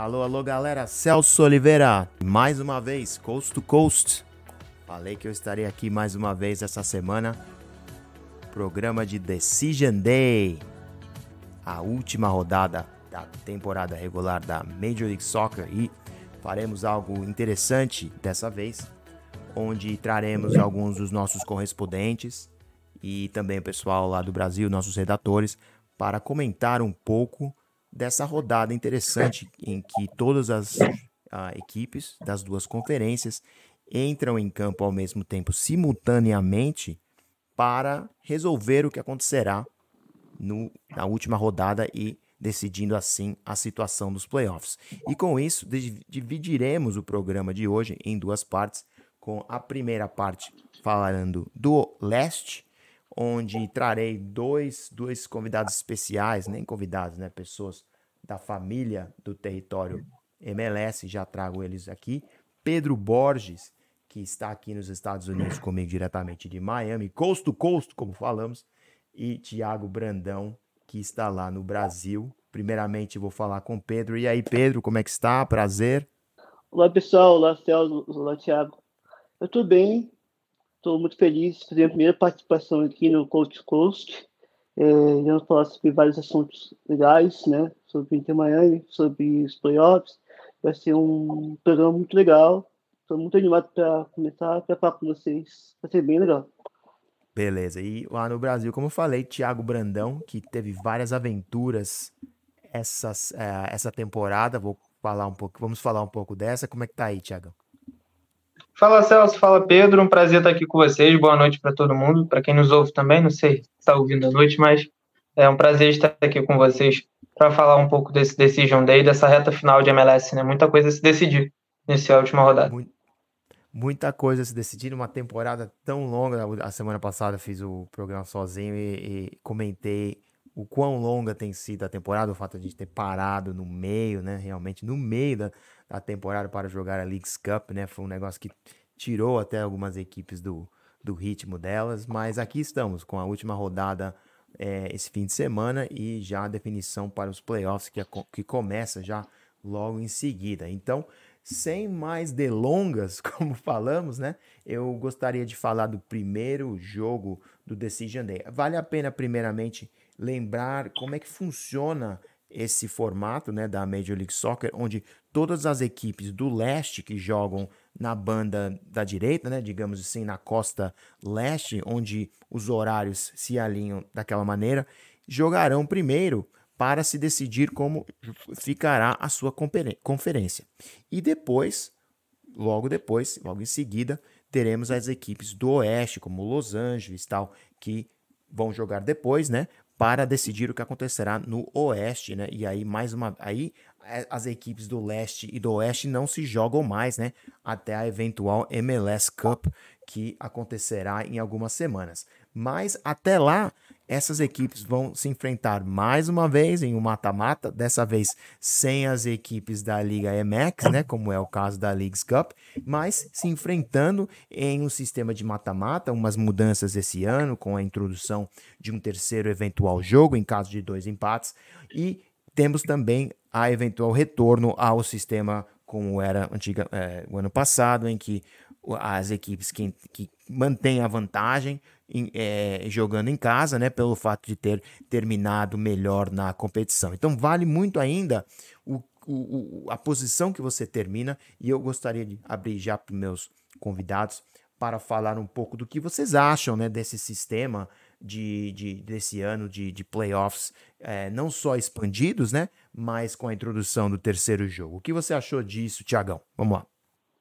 Alô, alô, galera. Celso Oliveira, mais uma vez, Coast to Coast. Falei que eu estaria aqui mais uma vez essa semana. Programa de Decision Day. A última rodada da temporada regular da Major League Soccer e faremos algo interessante dessa vez, onde traremos alguns dos nossos correspondentes e também o pessoal lá do Brasil, nossos redatores, para comentar um pouco dessa rodada interessante em que todas as uh, equipes das duas conferências entram em campo ao mesmo tempo, simultaneamente, para resolver o que acontecerá no, na última rodada e decidindo assim a situação dos playoffs. E com isso, dividiremos o programa de hoje em duas partes, com a primeira parte falando do leste onde trarei dois, dois convidados especiais, nem convidados, né? Pessoas da família do território MLS, já trago eles aqui. Pedro Borges, que está aqui nos Estados Unidos comigo diretamente de Miami, coast to coast, como falamos, e Tiago Brandão, que está lá no Brasil. Primeiramente vou falar com Pedro. E aí, Pedro, como é que está? Prazer. Olá, pessoal. Olá, Celso. Olá, Tiago. Eu estou bem, Estou muito feliz fazer a primeira participação aqui no Coach Coast. É, vamos falar sobre vários assuntos legais, né? Sobre Inter Miami, sobre os playoffs. Vai ser um programa muito legal. Estou muito animado para começar a falar com vocês. Vai ser bem legal. Beleza. E lá no Brasil, como eu falei, Thiago Brandão, que teve várias aventuras essas, é, essa temporada. Vou falar um pouco, vamos falar um pouco dessa. Como é que tá aí, Thiago? Fala Celso, fala Pedro, um prazer estar aqui com vocês. Boa noite para todo mundo, para quem nos ouve também. Não sei se está ouvindo à noite, mas é um prazer estar aqui com vocês para falar um pouco desse Decision Day, dessa reta final de MLS, né? Muita coisa a se decidir nessa última rodada. Muita coisa se decidir numa temporada tão longa. A semana passada fiz o programa sozinho e, e comentei o quão longa tem sido a temporada, o fato de a gente ter parado no meio, né? Realmente no meio da, da temporada para jogar a Leagues Cup, né? Foi um negócio que tirou até algumas equipes do, do ritmo delas, mas aqui estamos com a última rodada é, esse fim de semana e já a definição para os playoffs que, que começa já logo em seguida. Então, sem mais delongas, como falamos, né? Eu gostaria de falar do primeiro jogo do Decision Day. Vale a pena, primeiramente, lembrar como é que funciona esse formato né, da Major League Soccer, onde todas as equipes do leste que jogam na banda da direita, né, digamos assim, na costa leste, onde os horários se alinham daquela maneira, jogarão primeiro para se decidir como ficará a sua conferência. E depois, logo depois, logo em seguida, teremos as equipes do oeste, como Los Angeles tal, que vão jogar depois, né? para decidir o que acontecerá no Oeste, né? E aí mais uma aí é, as equipes do Leste e do Oeste não se jogam mais, né? Até a eventual MLS Cup que acontecerá em algumas semanas. Mas até lá, essas equipes vão se enfrentar mais uma vez em um mata-mata, dessa vez sem as equipes da Liga MX, né, como é o caso da Leagues Cup, mas se enfrentando em um sistema de mata-mata, umas mudanças esse ano com a introdução de um terceiro eventual jogo em caso de dois empates e temos também a eventual retorno ao sistema como era antiga, é, o ano passado, em que as equipes que, que mantêm a vantagem em, é, jogando em casa, né, pelo fato de ter terminado melhor na competição. Então vale muito ainda o, o, a posição que você termina e eu gostaria de abrir já para meus convidados para falar um pouco do que vocês acham né, desse sistema de, de, desse ano de, de playoffs, é, não só expandidos, né, mas com a introdução do terceiro jogo. O que você achou disso, Tiagão? Vamos lá.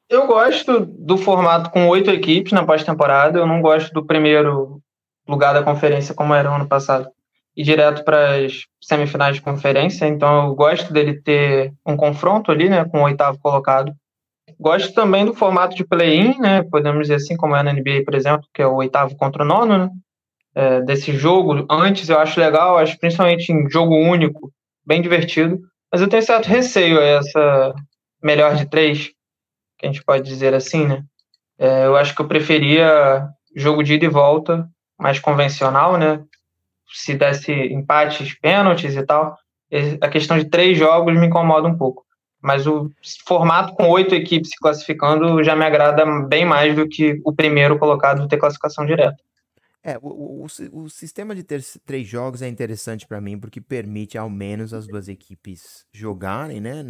Eu gosto do formato com oito equipes na pós-temporada. Eu não gosto do primeiro lugar da conferência como era o ano passado e direto para as semifinais de conferência. Então eu gosto dele ter um confronto ali, né, com o oitavo colocado Gosto também do formato de play-in, né? Podemos dizer assim, como é na NBA, por exemplo, que é o oitavo contra o nono, né? É, desse jogo antes eu acho legal, acho principalmente em jogo único, bem divertido. Mas eu tenho certo receio a essa melhor de três, que a gente pode dizer assim, né? É, eu acho que eu preferia jogo de ida e volta, mais convencional, né? Se desse empates, pênaltis e tal. A questão de três jogos me incomoda um pouco. Mas o formato com oito equipes se classificando já me agrada bem mais do que o primeiro colocado ter classificação direta. É, o, o, o sistema de ter três jogos é interessante para mim porque permite ao menos as duas equipes jogarem, né?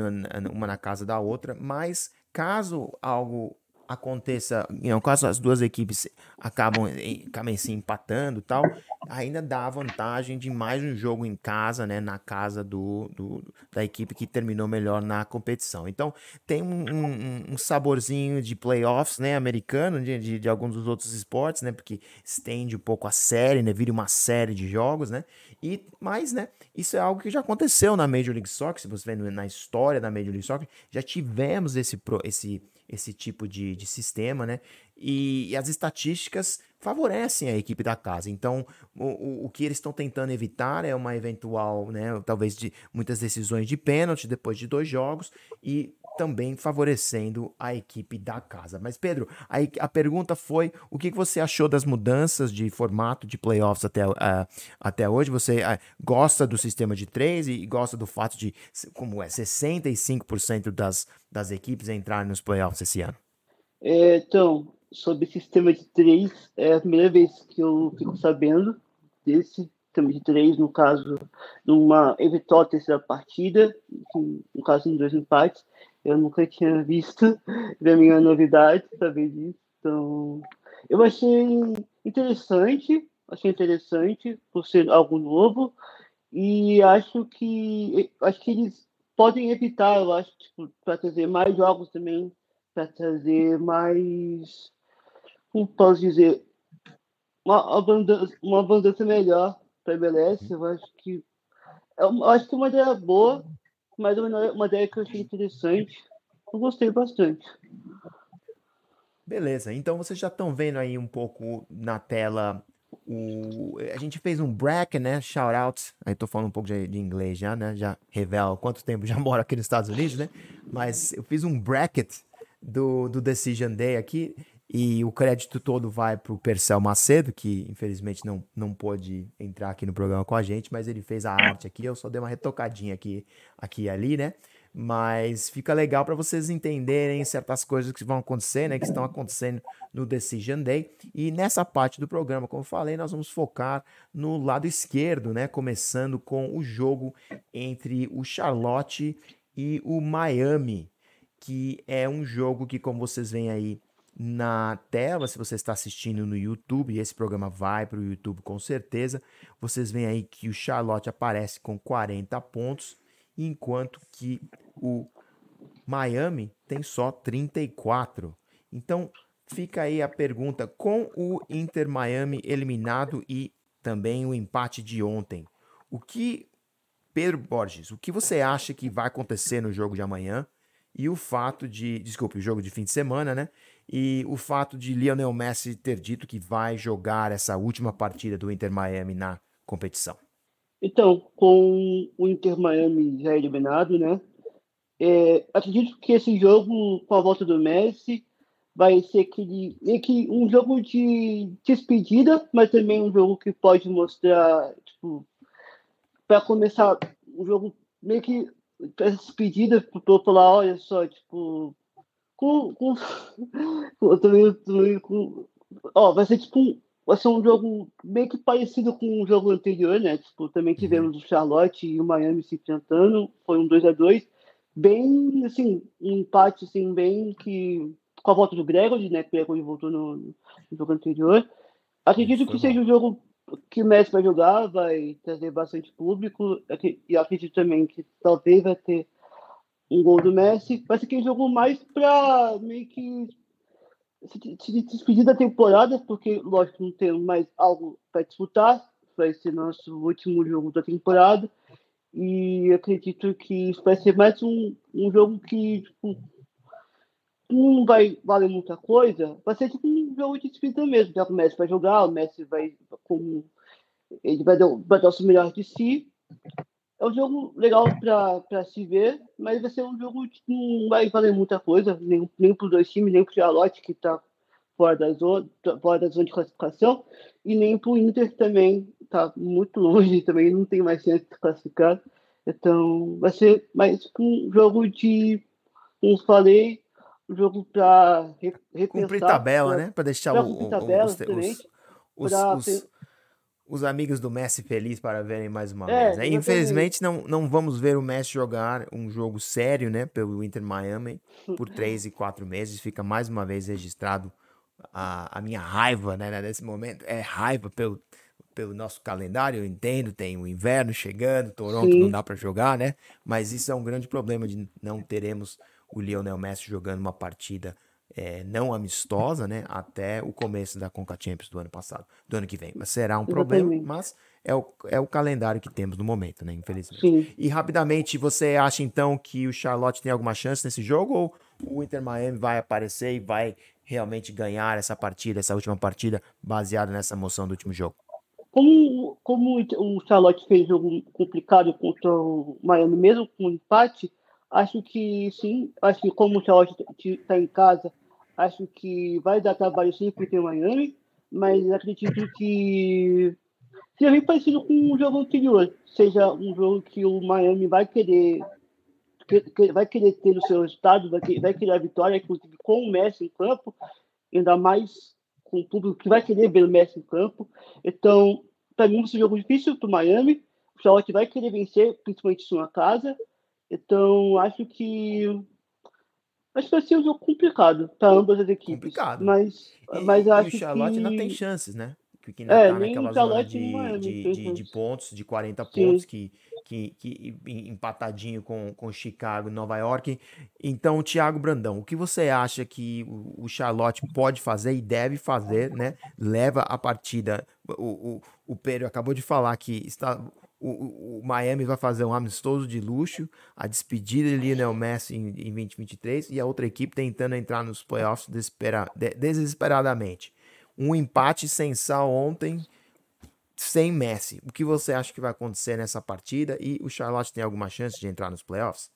Uma na casa da outra, mas caso algo aconteça, em caso as duas equipes acabam, acabem se empatando tal, ainda dá a vantagem de mais um jogo em casa, né, na casa do, do da equipe que terminou melhor na competição. Então tem um, um, um saborzinho de playoffs, né, americano, de, de, de, alguns dos outros esportes, né, porque estende um pouco a série, né, vira uma série de jogos, né, e mais, né, isso é algo que já aconteceu na Major League Soccer, se você vê na história da Major League Soccer, já tivemos esse, esse esse tipo de, de sistema, né? E, e, as estatísticas favorecem a equipe da casa. Então, o, o, que eles estão tentando evitar é uma eventual, né? Talvez de muitas decisões de pênalti depois de dois jogos e também favorecendo a equipe da casa. Mas, Pedro, a, a pergunta foi: o que, você achou das mudanças de formato de playoffs até, uh, até hoje? Você uh, gosta do sistema de três e, e gosta do fato de, como é, 65% das, das equipes entrarem nos playoffs esse ano? É, então, sobre o sistema de três, é a primeira vez que eu fico sabendo desse sistema de três, no caso, numa eventual terceira partida, no caso, em dois empates. Eu nunca tinha visto, da minha novidade saber disso. Então, eu achei interessante, achei interessante por ser algo novo e acho que acho que eles podem evitar, eu acho, tipo, para trazer mais jogos também, para trazer mais, como posso dizer, uma abundância, uma melhor para a MLS. Eu acho que eu acho que é uma ideia boa mas é uma, uma ideia que eu achei interessante. Eu gostei bastante. Beleza, então vocês já estão vendo aí um pouco na tela o... A gente fez um bracket, né? Shout out. Aí tô falando um pouco de, de, inglês já, né? Já revela quanto tempo já moro aqui nos Estados Unidos, né? Mas eu fiz um bracket do, do Decision Day aqui. E o crédito todo vai para o Percel Macedo, que infelizmente não, não pôde entrar aqui no programa com a gente, mas ele fez a arte aqui. Eu só dei uma retocadinha aqui, aqui e ali, né? Mas fica legal para vocês entenderem certas coisas que vão acontecer, né? Que estão acontecendo no Decision Day. E nessa parte do programa, como eu falei, nós vamos focar no lado esquerdo, né? Começando com o jogo entre o Charlotte e o Miami, que é um jogo que, como vocês veem aí, na tela, se você está assistindo no YouTube, esse programa vai para o YouTube com certeza, vocês veem aí que o Charlotte aparece com 40 pontos, enquanto que o Miami tem só 34. Então, fica aí a pergunta: com o Inter Miami eliminado e também o empate de ontem, o que, Pedro Borges, o que você acha que vai acontecer no jogo de amanhã? E o fato de, desculpe, o jogo de fim de semana, né? E o fato de Lionel Messi ter dito que vai jogar essa última partida do Inter Miami na competição? Então, com o Inter Miami já eliminado, né? É, acredito que esse jogo, com a volta do Messi, vai ser aquele, que um jogo de despedida, mas também um jogo que pode mostrar, tipo, para começar um jogo meio que despedida para falar, olha só, tipo, com. com, com também, também com ó, vai ser tipo. Vai ser um jogo meio que parecido com o jogo anterior, né? Tipo, também uhum. tivemos o Charlotte e o Miami se enfrentando. Foi um 2 a 2 Bem, assim, um empate, assim, bem que. Com a volta do Gregory, né? Gregory voltou no, no jogo anterior. Acredito que seja um jogo que o Messi vai jogar, vai trazer bastante público. E acredito também que talvez vai ter um gol do Messi. Vai ser aquele jogo mais para meio que se despedir da temporada, porque, lógico, não tem mais algo para disputar. Vai ser nosso último jogo da temporada. E acredito que vai ser mais um, um jogo que tipo, não vai valer muita coisa, vai ser tipo um jogo de despedida mesmo. Já que o Messi vai jogar, o Messi vai com ele vai dar, vai dar o melhor de si. É um jogo legal para se ver, mas vai ser um jogo que não vai valer muita coisa, nem, nem para os dois times, nem para o Charlotte, que está fora da, zona, fora da zona de classificação, e nem para o Inter, também está muito longe, também não tem mais chance de classificar. Então, vai ser mais um jogo de, como falei, um jogo para repensar. Cumprir tabela, pra, né? Para deixar o, tabela, os, os, os, os, amigos do Messi felizes para verem mais uma é, vez. Né? Infelizmente, não, não vamos ver o Messi jogar um jogo sério, né? Pelo Inter Miami por três e quatro meses. Fica mais uma vez registrado a, a minha raiva, né? Nesse momento. É raiva pelo pelo nosso calendário, eu entendo, tem o inverno chegando, Toronto Sim. não dá para jogar, né? Mas isso é um grande problema de não teremos o Lionel Messi jogando uma partida é, não amistosa, né? Até o começo da Conca Champions do ano passado, do ano que vem. Mas será um problema, mas é o, é o calendário que temos no momento, né? Infelizmente. Sim. E rapidamente, você acha então que o Charlotte tem alguma chance nesse jogo ou o Inter Miami vai aparecer e vai realmente ganhar essa partida, essa última partida, baseada nessa moção do último jogo? Como, como o Charlotte fez jogo complicado contra o Miami, mesmo com um empate, acho que sim. Acho que como o Charlotte está em casa, acho que vai dar trabalho sim para o Miami, mas acredito que seja bem parecido com o jogo anterior. Seja um jogo que o Miami vai querer vai querer ter o seu resultado, vai querer, vai querer a vitória, inclusive com o Messi em campo, ainda mais com o público que vai querer ver o Messi em campo. Então, para mim, esse jogo difícil para o Miami. O Charlotte vai querer vencer, principalmente sua casa. Então, acho que. Acho que vai ser um jogo complicado para ambas as equipes. Complicado. Mas, e, mas acho e o Charlotte que... ainda tem chances, né? Que ainda é, tá naquela zona de, de, de, de, pontos, de 40 Sim. pontos, que, que, que empatadinho com, com Chicago e Nova York. Então, Thiago Brandão, o que você acha que o, o Charlotte pode fazer e deve fazer, né? Leva a partida. O, o, o Pedro acabou de falar que está o, o, Miami vai fazer um amistoso de luxo, a despedida de Lionel Messi em, em 2023 e a outra equipe tentando entrar nos playoffs desespera, de, desesperadamente. Um empate sem sal ontem, sem Messi. O que você acha que vai acontecer nessa partida e o Charlotte tem alguma chance de entrar nos playoffs?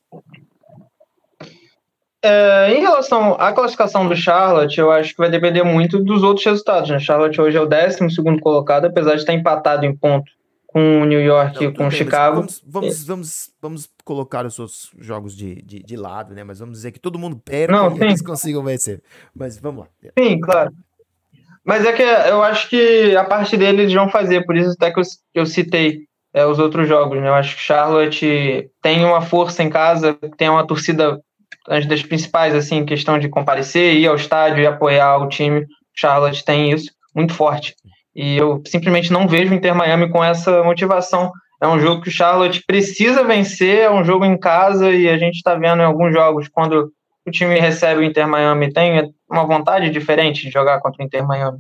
É, em relação à classificação do Charlotte, eu acho que vai depender muito dos outros resultados. Né? Charlotte hoje é o 12 colocado, apesar de estar empatado em ponto com o New York e com o Chicago. Vamos, vamos, vamos, vamos, colocar os outros jogos de, de, de, lado, né? Mas vamos dizer que todo mundo perca Não, e eles consigam vencer. Mas vamos lá. Sim, claro. Mas é que eu acho que a parte dele eles vão fazer, por isso até que eu, eu citei é, os outros jogos. Né? Eu acho que Charlotte tem uma força em casa, tem uma torcida antes das principais, assim, questão de comparecer, ir ao estádio e apoiar o time. Charlotte tem isso muito forte. E eu simplesmente não vejo o Inter Miami com essa motivação. É um jogo que o Charlotte precisa vencer, é um jogo em casa e a gente está vendo em alguns jogos quando o time recebe o Inter Miami tem uma vontade diferente de jogar contra o Inter Miami.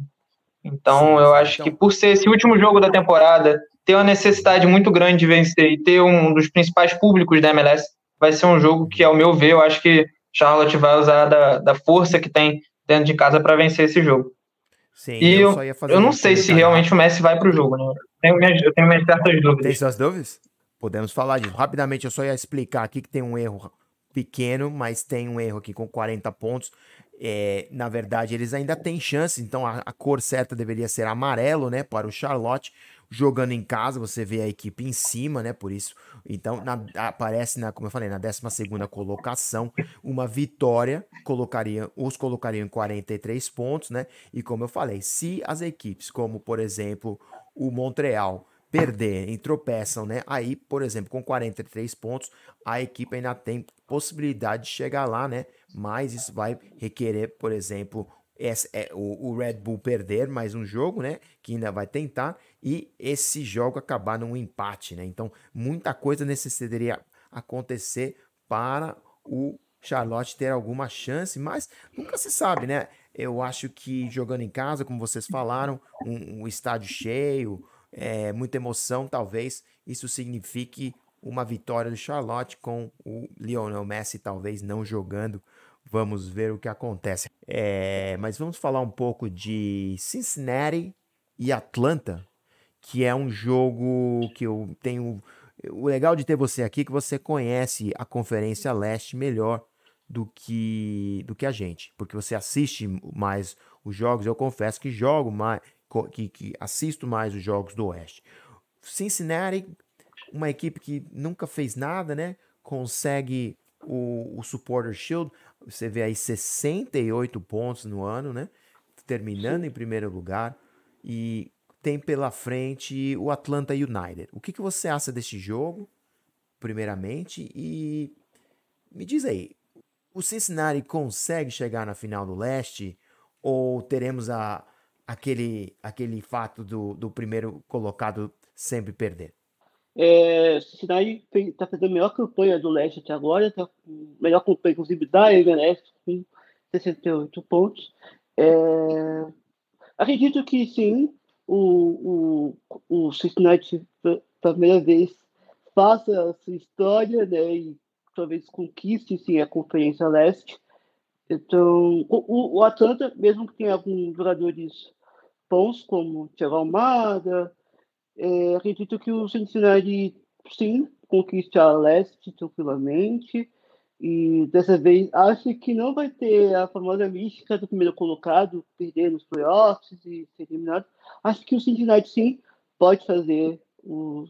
Então eu acho que por ser esse último jogo da temporada, ter uma necessidade muito grande de vencer e ter um dos principais públicos da MLS, vai ser um jogo que, ao meu ver, eu acho que Charlotte vai usar da, da força que tem dentro de casa para vencer esse jogo. Sim, e eu, eu, eu não sei se realmente o Messi vai para o jogo, né? Eu tenho, minhas, eu tenho minhas certas dúvidas. Tem suas dúvidas? Podemos falar disso. Rapidamente, eu só ia explicar aqui que tem um erro pequeno, mas tem um erro aqui com 40 pontos. É, na verdade, eles ainda têm chance, então a, a, cor certa deveria ser amarelo, né, para o Charlotte jogando em casa, você vê a equipe em cima, né? Por isso, então na, aparece na, como eu falei, na 12 segunda colocação, uma vitória colocaria, os colocariam em 43 pontos, né? E como eu falei, se as equipes, como por exemplo o Montreal perderem, tropeçam, né? Aí, por exemplo, com 43 pontos, a equipe ainda tem possibilidade de chegar lá, né? Mas isso vai requerer, por exemplo, esse, é, o, o, Red Bull perder mais um jogo, né? Que ainda vai tentar, e esse jogo acabar num empate, né? Então, muita coisa necessitaria acontecer para o Charlotte ter alguma chance, mas nunca se sabe, né? Eu acho que jogando em casa, como vocês falaram, um, um estádio cheio, é, muita emoção, talvez isso signifique uma vitória do Charlotte com o Lionel Messi talvez não jogando Vamos ver o que acontece. É, mas vamos falar um pouco de Cincinnati e Atlanta, que é um jogo que eu tenho. O legal de ter você aqui é que você conhece a Conferência Leste melhor do que do que a gente, porque você assiste mais os jogos. Eu confesso que jogo mais, que, que assisto mais os jogos do Oeste. Cincinnati, uma equipe que nunca fez nada, né? Consegue o, o Supporter Shield. Você vê aí 68 pontos no ano, né? Terminando em primeiro lugar. E tem pela frente o Atlanta United. O que, que você acha deste jogo, primeiramente? E me diz aí, o Cincinnati consegue chegar na final do leste? Ou teremos a, aquele, aquele fato do, do primeiro colocado sempre perder? É, Cincinnati está fazendo a melhor campanha do leste até agora, tá melhor campanha, inclusive, da MLS, com 68 pontos. É, acredito que sim, o, o, o Cincinnati, pela primeira vez, faça a sua história né, e talvez conquiste sim, a Conferência Leste. Então, o, o Atlanta, mesmo que tenha alguns jogadores bons, como Thiago Almada, é, acredito que o Cincinnati, sim, conquiste a Leste tranquilamente. E dessa vez, acho que não vai ter a famosa mística do primeiro colocado, perder nos playoffs e ser eliminado. Acho que o Cincinnati, sim, pode fazer os,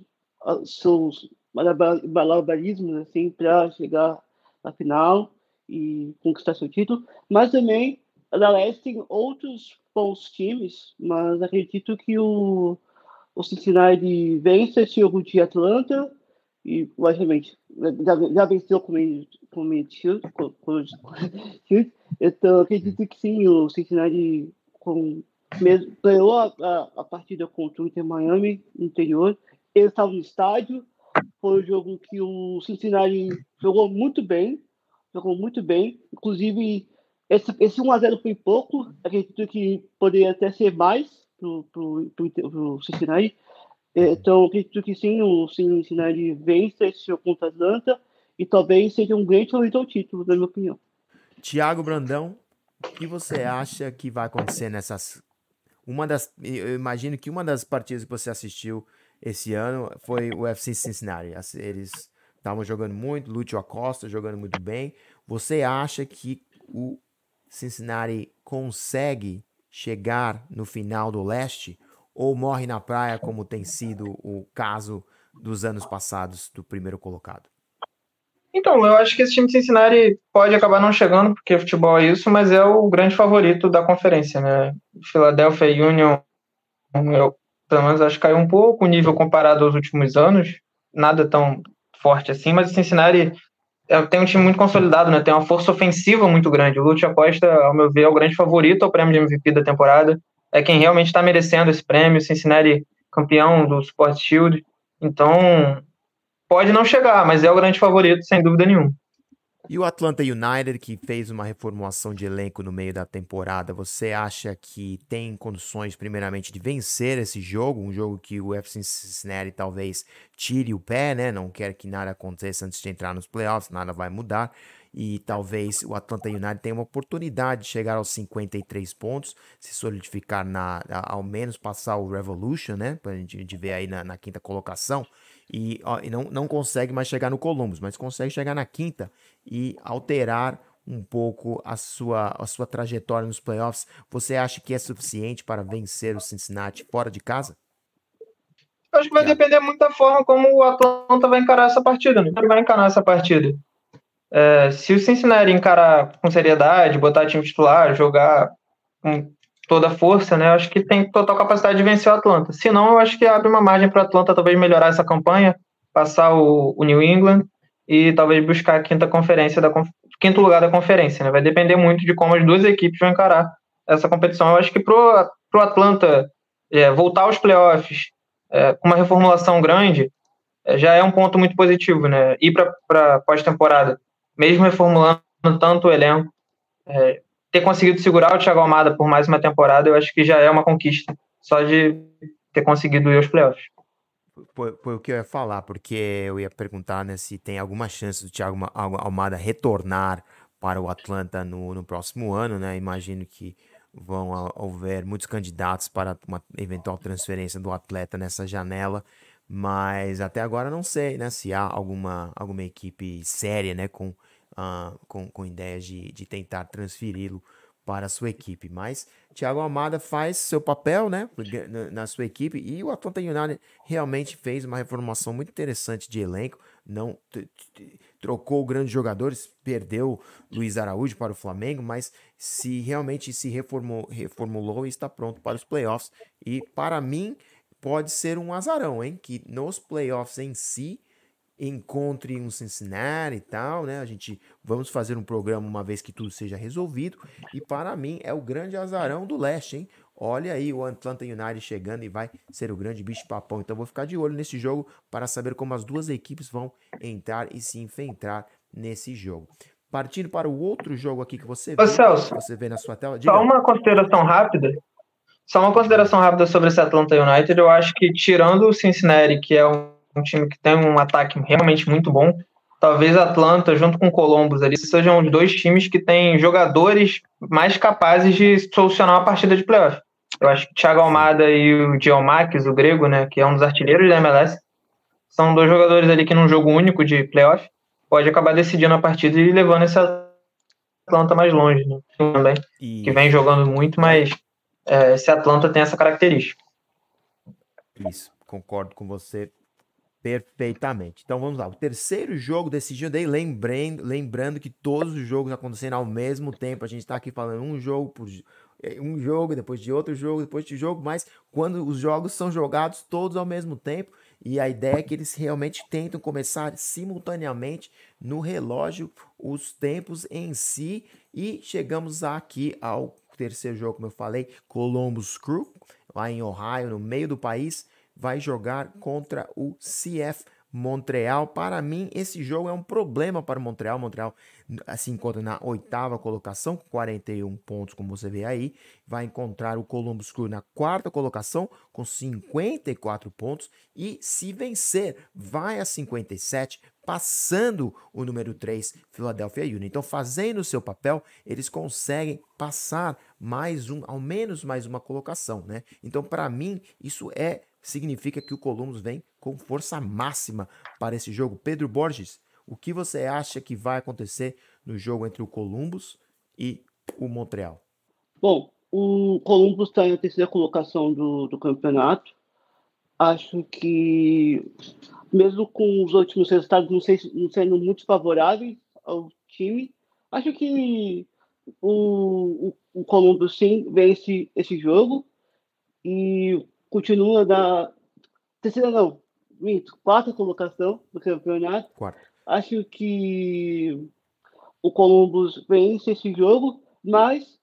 seus malabarismos assim, para chegar à final e conquistar seu título. Mas também, a Leste tem outros bons times, mas acredito que o, o Cincinnati vence esse jogo de Atlanta e, logicamente, já, já venceu com o Shield, então acredito que sim, o Cincinnati com, mesmo, ganhou a, a, a, partida contra o Inter Miami no interior, ele estava no estádio, foi um jogo que o Cincinnati jogou muito bem, jogou muito bem, inclusive esse, esse 1x0 foi pouco, acredito que poderia até ser mais para o Cincinnati, então, acredito que sim, o Cincinnati vence esse jogo contra a Atlanta e talvez seja um grande favorito ao título, na minha opinião. Tiago Brandão, o que você acha que vai acontecer nessas. Uma das. Eu imagino que uma das partidas que você assistiu esse ano foi o FC Cincinnati. Eles estavam jogando muito, Lúcio Acosta jogando muito bem. Você acha que o Cincinnati consegue chegar no final do leste? Ou morre na praia, como tem sido o caso dos anos passados do primeiro colocado? Então, eu acho que esse time de Cincinnati pode acabar não chegando, porque futebol é isso, mas é o grande favorito da conferência, né? Philadelphia Union, eu, pelo menos acho que caiu um pouco o nível comparado aos últimos anos, nada tão forte assim, mas o Cincinnati é, tem um time muito consolidado, né? Tem uma força ofensiva muito grande. O Lúcio Acosta, ao meu ver, é o grande favorito ao prêmio de MVP da temporada é quem realmente está merecendo esse prêmio, Cincinnati campeão do Sport Shield. Então, pode não chegar, mas é o grande favorito, sem dúvida nenhuma. E o Atlanta United, que fez uma reformulação de elenco no meio da temporada, você acha que tem condições, primeiramente, de vencer esse jogo? Um jogo que o FC Cincinnati talvez tire o pé, né? Não quer que nada aconteça antes de entrar nos playoffs, nada vai mudar e talvez o Atlanta United tenha uma oportunidade de chegar aos 53 pontos, se solidificar na, ao menos passar o Revolution, né? Pra gente, ver aí na, na quinta colocação. E, ó, e, não, não consegue mais chegar no Columbus, mas consegue chegar na quinta e alterar um pouco a sua, a sua trajetória nos playoffs. Você acha que é suficiente para vencer o Cincinnati fora de casa? Eu acho que vai depender muito da forma como o Atlanta vai encarar essa partida, né? Ele vai encarar essa partida. É, se o Cincinnati encarar com seriedade, botar time titular, jogar com toda a força, né? Eu acho que tem total capacidade de vencer o Atlanta. Se não, eu acho que abre uma margem para o Atlanta talvez melhorar essa campanha, passar o, o, New England e talvez buscar a quinta conferência da quinto lugar da conferência, né? Vai depender muito de como as duas equipes vão encarar essa competição. Eu acho que pro pro Atlanta é, voltar aos playoffs é, com uma reformulação grande é, já é um ponto muito positivo, né? Ir para pós-temporada mesmo reformulando tanto o elenco, é, ter conseguido segurar o Thiago Almada por mais uma temporada, eu acho que já é uma conquista, só de ter conseguido ir aos playoffs. Foi, foi, o que eu ia falar, porque eu ia perguntar né, se tem alguma chance do Thiago Almada retornar para o Atlanta no, no próximo ano, né? Imagino que vão houver muitos candidatos para uma eventual transferência do atleta nessa janela, mas até agora não sei, né, se há alguma, alguma equipe séria, né, com, uh, com, com ideias de, de tentar transferi-lo para a sua equipe. Mas Thiago Almada faz seu papel né, na sua equipe e o Atlanta United realmente fez uma reformação muito interessante de elenco. Não trocou grandes jogadores, perdeu Luiz Araújo para o Flamengo, mas se realmente se reformou, reformulou e está pronto para os playoffs. E para mim pode ser um azarão, hein? Que nos playoffs em si encontre um Cincinnati e tal, né? A gente vamos fazer um programa uma vez que tudo seja resolvido. E para mim é o grande azarão do leste, hein? Olha aí o Atlanta United chegando e vai ser o grande bicho papão. Então vou ficar de olho nesse jogo para saber como as duas equipes vão entrar e se enfrentar nesse jogo. Partindo para o outro jogo aqui que você vê, Ô, Celso, você vê na sua tela. Diga. Só uma consideração rápida. Só uma consideração rápida sobre esse Atlanta United. Eu acho que tirando o Cincinnati, que é um um time que tem um ataque realmente muito bom. Talvez Atlanta, junto com Columbus ali, sejam os dois times que têm jogadores mais capazes de solucionar uma partida de playoff. Eu acho que o Thiago Almada e o Diomakis, o grego, né, que é um dos artilheiros da MLS, são dois jogadores ali que num jogo único de playoff pode acabar decidindo a partida e levando esse Atlanta mais longe né, também, e... que vem jogando muito, mas é, esse Atlanta tem essa característica. Isso, concordo com você Perfeitamente. Então vamos lá. O terceiro jogo decidido daí, lembrando, lembrando que todos os jogos acontecendo ao mesmo tempo. A gente está aqui falando um jogo por é, um jogo, depois de outro jogo, depois de jogo, mas quando os jogos são jogados todos ao mesmo tempo, e a ideia é que eles realmente tentam começar simultaneamente no relógio os tempos em si, e chegamos aqui ao terceiro jogo, como eu falei, Columbus Crew, lá em Ohio, no meio do país vai jogar contra o CF Montreal. Para mim, esse jogo é um problema para o Montreal. Montreal se assim, encontra na oitava colocação, com 41 pontos, como você vê aí. Vai encontrar o Columbus Crew na quarta colocação, com 54 pontos. E se vencer, vai a 57, passando o número 3, Philadelphia Union. Então, fazendo o seu papel, eles conseguem passar mais um, ao menos mais uma colocação, né? Então, para mim, isso é significa que o Columbus vem com força máxima para esse jogo. Pedro Borges, o que você acha que vai acontecer no jogo entre o Columbus e o Montreal? Bom, o Columbus está na terceira colocação do, do campeonato. Acho que, mesmo com os últimos resultados não, sei, não sendo muito favoráveis ao time, acho que o, o, o Columbus sim vence esse jogo. E continua na terceira não, minto, quarta colocação do campeonato. Quarto. Acho que o Columbus vence esse jogo, mas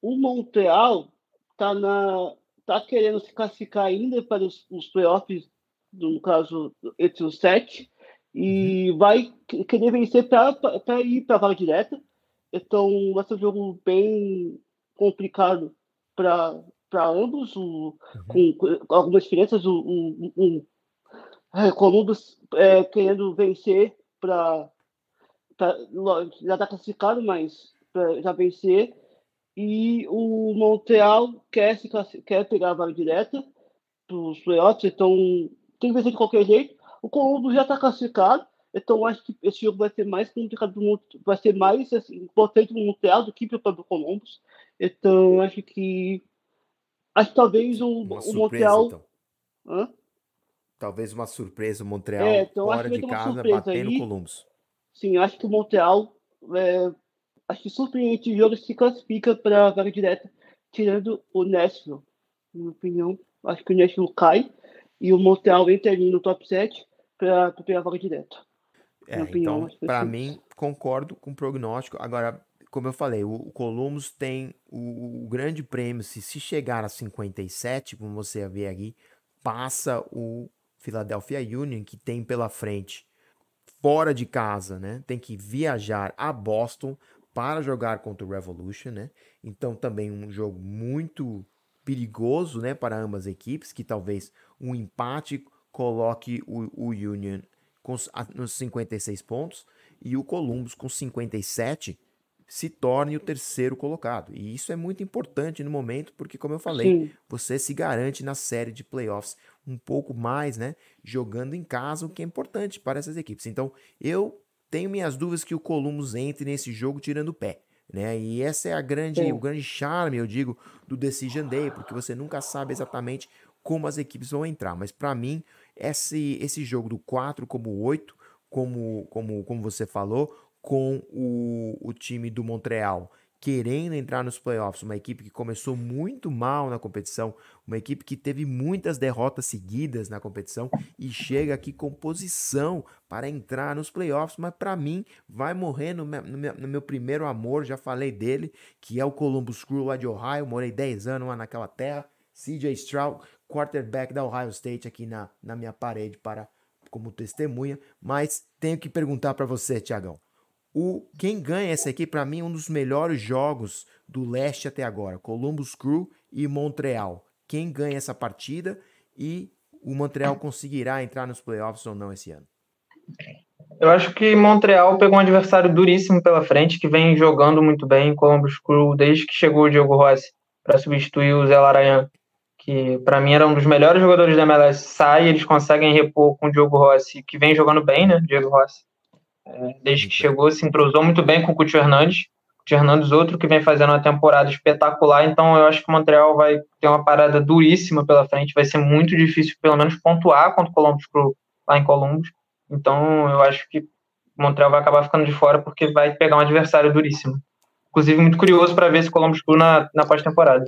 o Montreal tá na tá querendo se classificar ainda para os, os playoffs, no caso entre os sete, e uhum. vai querer vencer para ir para a vaga direta. Então vai ser um jogo bem complicado para para ambos, o, uhum. com, com, algumas diferenças. O, o, o é, Columbus é, querendo vencer para já está classificado, mas pra já vencer. E o Montreal quer, se quer pegar a vaga direta para os playoffs, então tem que vencer de qualquer jeito. O Columbus já está classificado, então acho que esse jogo vai ser mais complicado, do, vai ser mais assim, importante no Montreal do que para o Columbus. Então acho que Acho que talvez o, uma o surpresa, Montreal. Então. Hã? Talvez uma surpresa o Montreal é, então fora de casa batendo Columbus. Sim, acho que o Montreal é, acho que surpreende o jogo se classifica para a vaga direta, tirando o Nashville. Na minha opinião, acho que o Nashville cai e o Montreal entra ali no top 7 para a vaga direta. É, opinião, então, para mim, concordo com o prognóstico. Agora, como eu falei, o, o Columbus tem o, o, grande prêmio, se, se chegar a 57, como você vê aqui, passa o Philadelphia Union, que tem pela frente, fora de casa, né? Tem que viajar a Boston para jogar contra o Revolution, né? Então também um jogo muito perigoso, né, para ambas as equipes, que talvez um empate coloque o, o Union com, nos 56 pontos e o Columbus com 57 se torne o terceiro colocado. E isso é muito importante no momento, porque, como eu falei, Sim. você se garante na série de playoffs um pouco mais, né? Jogando em casa, o que é importante para essas equipes. Então, eu tenho minhas dúvidas que o Columbus entre nesse jogo tirando o pé. Né? E essa é a grande, o grande charme, eu digo, do Decision Day, porque você nunca sabe exatamente como as equipes vão entrar. Mas para mim, esse, esse jogo do 4 como 8, como, como, como você falou, com o, o time do Montreal querendo entrar nos playoffs, uma equipe que começou muito mal na competição, uma equipe que teve muitas derrotas seguidas na competição e chega aqui com posição para entrar nos playoffs, mas para mim vai morrer no meu, no, no meu, primeiro amor, já falei dele, que é o Columbus Crew lá de Ohio, morei 10 anos lá naquela terra, CJ Stroud, quarterback da Ohio State aqui na, na minha parede para como testemunha, mas tenho que perguntar para você, Tiagão, o, quem ganha essa aqui, para mim, é um dos melhores jogos do leste até agora. Columbus Crew e Montreal. Quem ganha essa partida e o Montreal conseguirá entrar nos playoffs ou não esse ano? Eu acho que Montreal pegou um adversário duríssimo pela frente, que vem jogando muito bem. Columbus Crew, desde que chegou o Diego Rossi para substituir o Zé Laranhan, que para mim era um dos melhores jogadores da MLS, sai, eles conseguem repor com o Diogo Rossi, que vem jogando bem, né? Diego Rossi. É, desde que chegou, se entrosou muito bem com o Coutinho Hernandes. Coutinho Hernandes, outro que vem fazendo uma temporada espetacular. Então, eu acho que o Montreal vai ter uma parada duríssima pela frente. Vai ser muito difícil, pelo menos, pontuar contra o Columbus Crew lá em Columbus. Então, eu acho que o Montreal vai acabar ficando de fora porque vai pegar um adversário duríssimo. Inclusive, muito curioso para ver esse Columbus Crew na, na pós-temporada.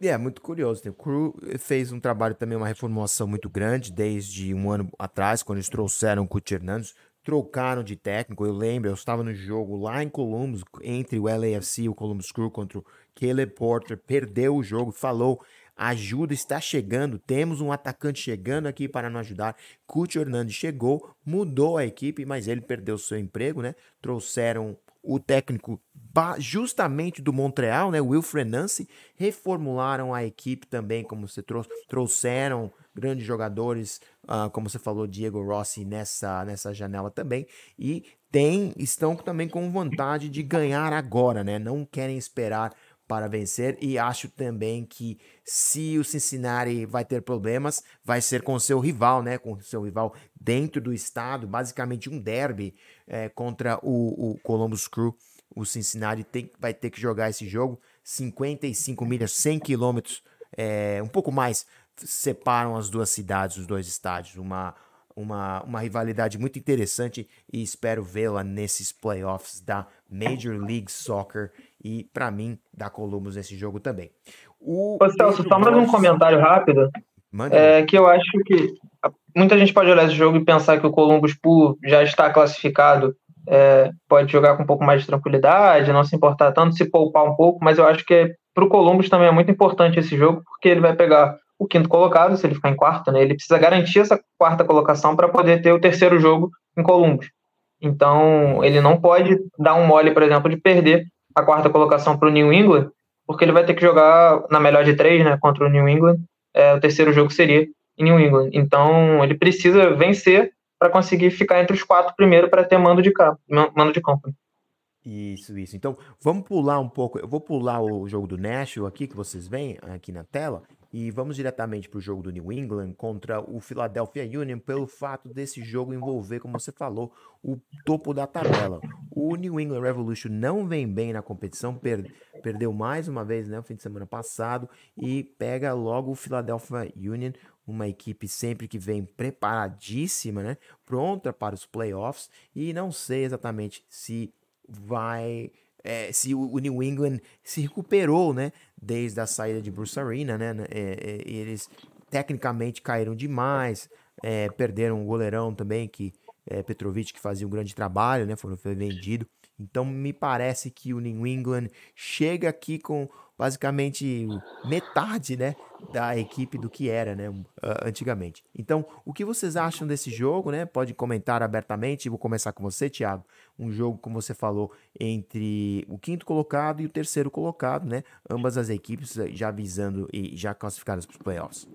É, muito curioso. O Crew fez um trabalho também, uma reformulação muito grande, desde um ano atrás, quando eles trouxeram o Coutinho Hernandes trocaram de técnico. Eu lembro, eu estava no jogo lá em Columbus, entre o LAFC e o Columbus Crew contra o Caleb Porter, perdeu o jogo, falou. Ajuda está chegando, temos um atacante chegando aqui para nos ajudar. Coutinho Hernandes chegou, mudou a equipe, mas ele perdeu seu emprego, né? Trouxeram o técnico justamente do Montreal, né, Wilfred Nancy, reformularam a equipe também, como você trouxe, trouxeram grandes jogadores, uh, como você falou, Diego Rossi nessa, nessa janela também, e tem, estão também com vontade de ganhar agora, né? Não querem esperar para vencer e acho também que se o Cincinnati vai ter problemas, vai ser com seu rival, né? Com seu rival dentro do estado, basicamente um derby é, contra o, o Columbus Crew. O Cincinnati tem, vai ter que jogar esse jogo 55 milhas, 100 quilômetros, é, um pouco mais separam as duas cidades, os dois estádios. Uma, uma, uma rivalidade muito interessante e espero vê-la nesses playoffs da Major League Soccer e, para mim, da Columbus nesse jogo também. O Ô, Celso, só mais um comentário rápido. É, que eu acho que muita gente pode olhar esse jogo e pensar que o Columbus, por já está classificado, é, pode jogar com um pouco mais de tranquilidade, não se importar tanto, se poupar um pouco, mas eu acho que para o Columbus também é muito importante esse jogo, porque ele vai pegar o quinto colocado, se ele ficar em quarto, né? Ele precisa garantir essa quarta colocação para poder ter o terceiro jogo em Columbus. Então, ele não pode dar um mole, por exemplo, de perder a quarta colocação para o New England, porque ele vai ter que jogar na melhor de três, né, contra o New England. É, o terceiro jogo seria em New England. Então, ele precisa vencer para conseguir ficar entre os quatro primeiro para ter mando de campo, mando de campo. Isso, isso. Então, vamos pular um pouco. Eu vou pular o jogo do Nashville aqui, que vocês veem aqui na tela, e vamos diretamente para o jogo do New England contra o Philadelphia Union, pelo fato desse jogo envolver, como você falou, o topo da tabela. O New England Revolution não vem bem na competição, per perdeu mais uma vez né, no fim de semana passado e pega logo o Philadelphia Union, uma equipe sempre que vem preparadíssima, né, pronta para os playoffs, e não sei exatamente se vai é, se o, New England se recuperou, né, desde a saída de Bruce Arena, né, né é, é, eles tecnicamente caíram demais, é, perderam um goleirão também, que é, Petrovic, que fazia um grande trabalho, né, foi, foi vendido, então me parece que o New England chega aqui com basicamente metade, né, da equipe do que era, né, antigamente. Então, o que vocês acham desse jogo, né? Pode comentar abertamente. Vou começar com você, Thiago. Um jogo, como você falou, entre o quinto colocado e o terceiro colocado, né? Ambas as equipes já visando e já classificadas para os playoffs.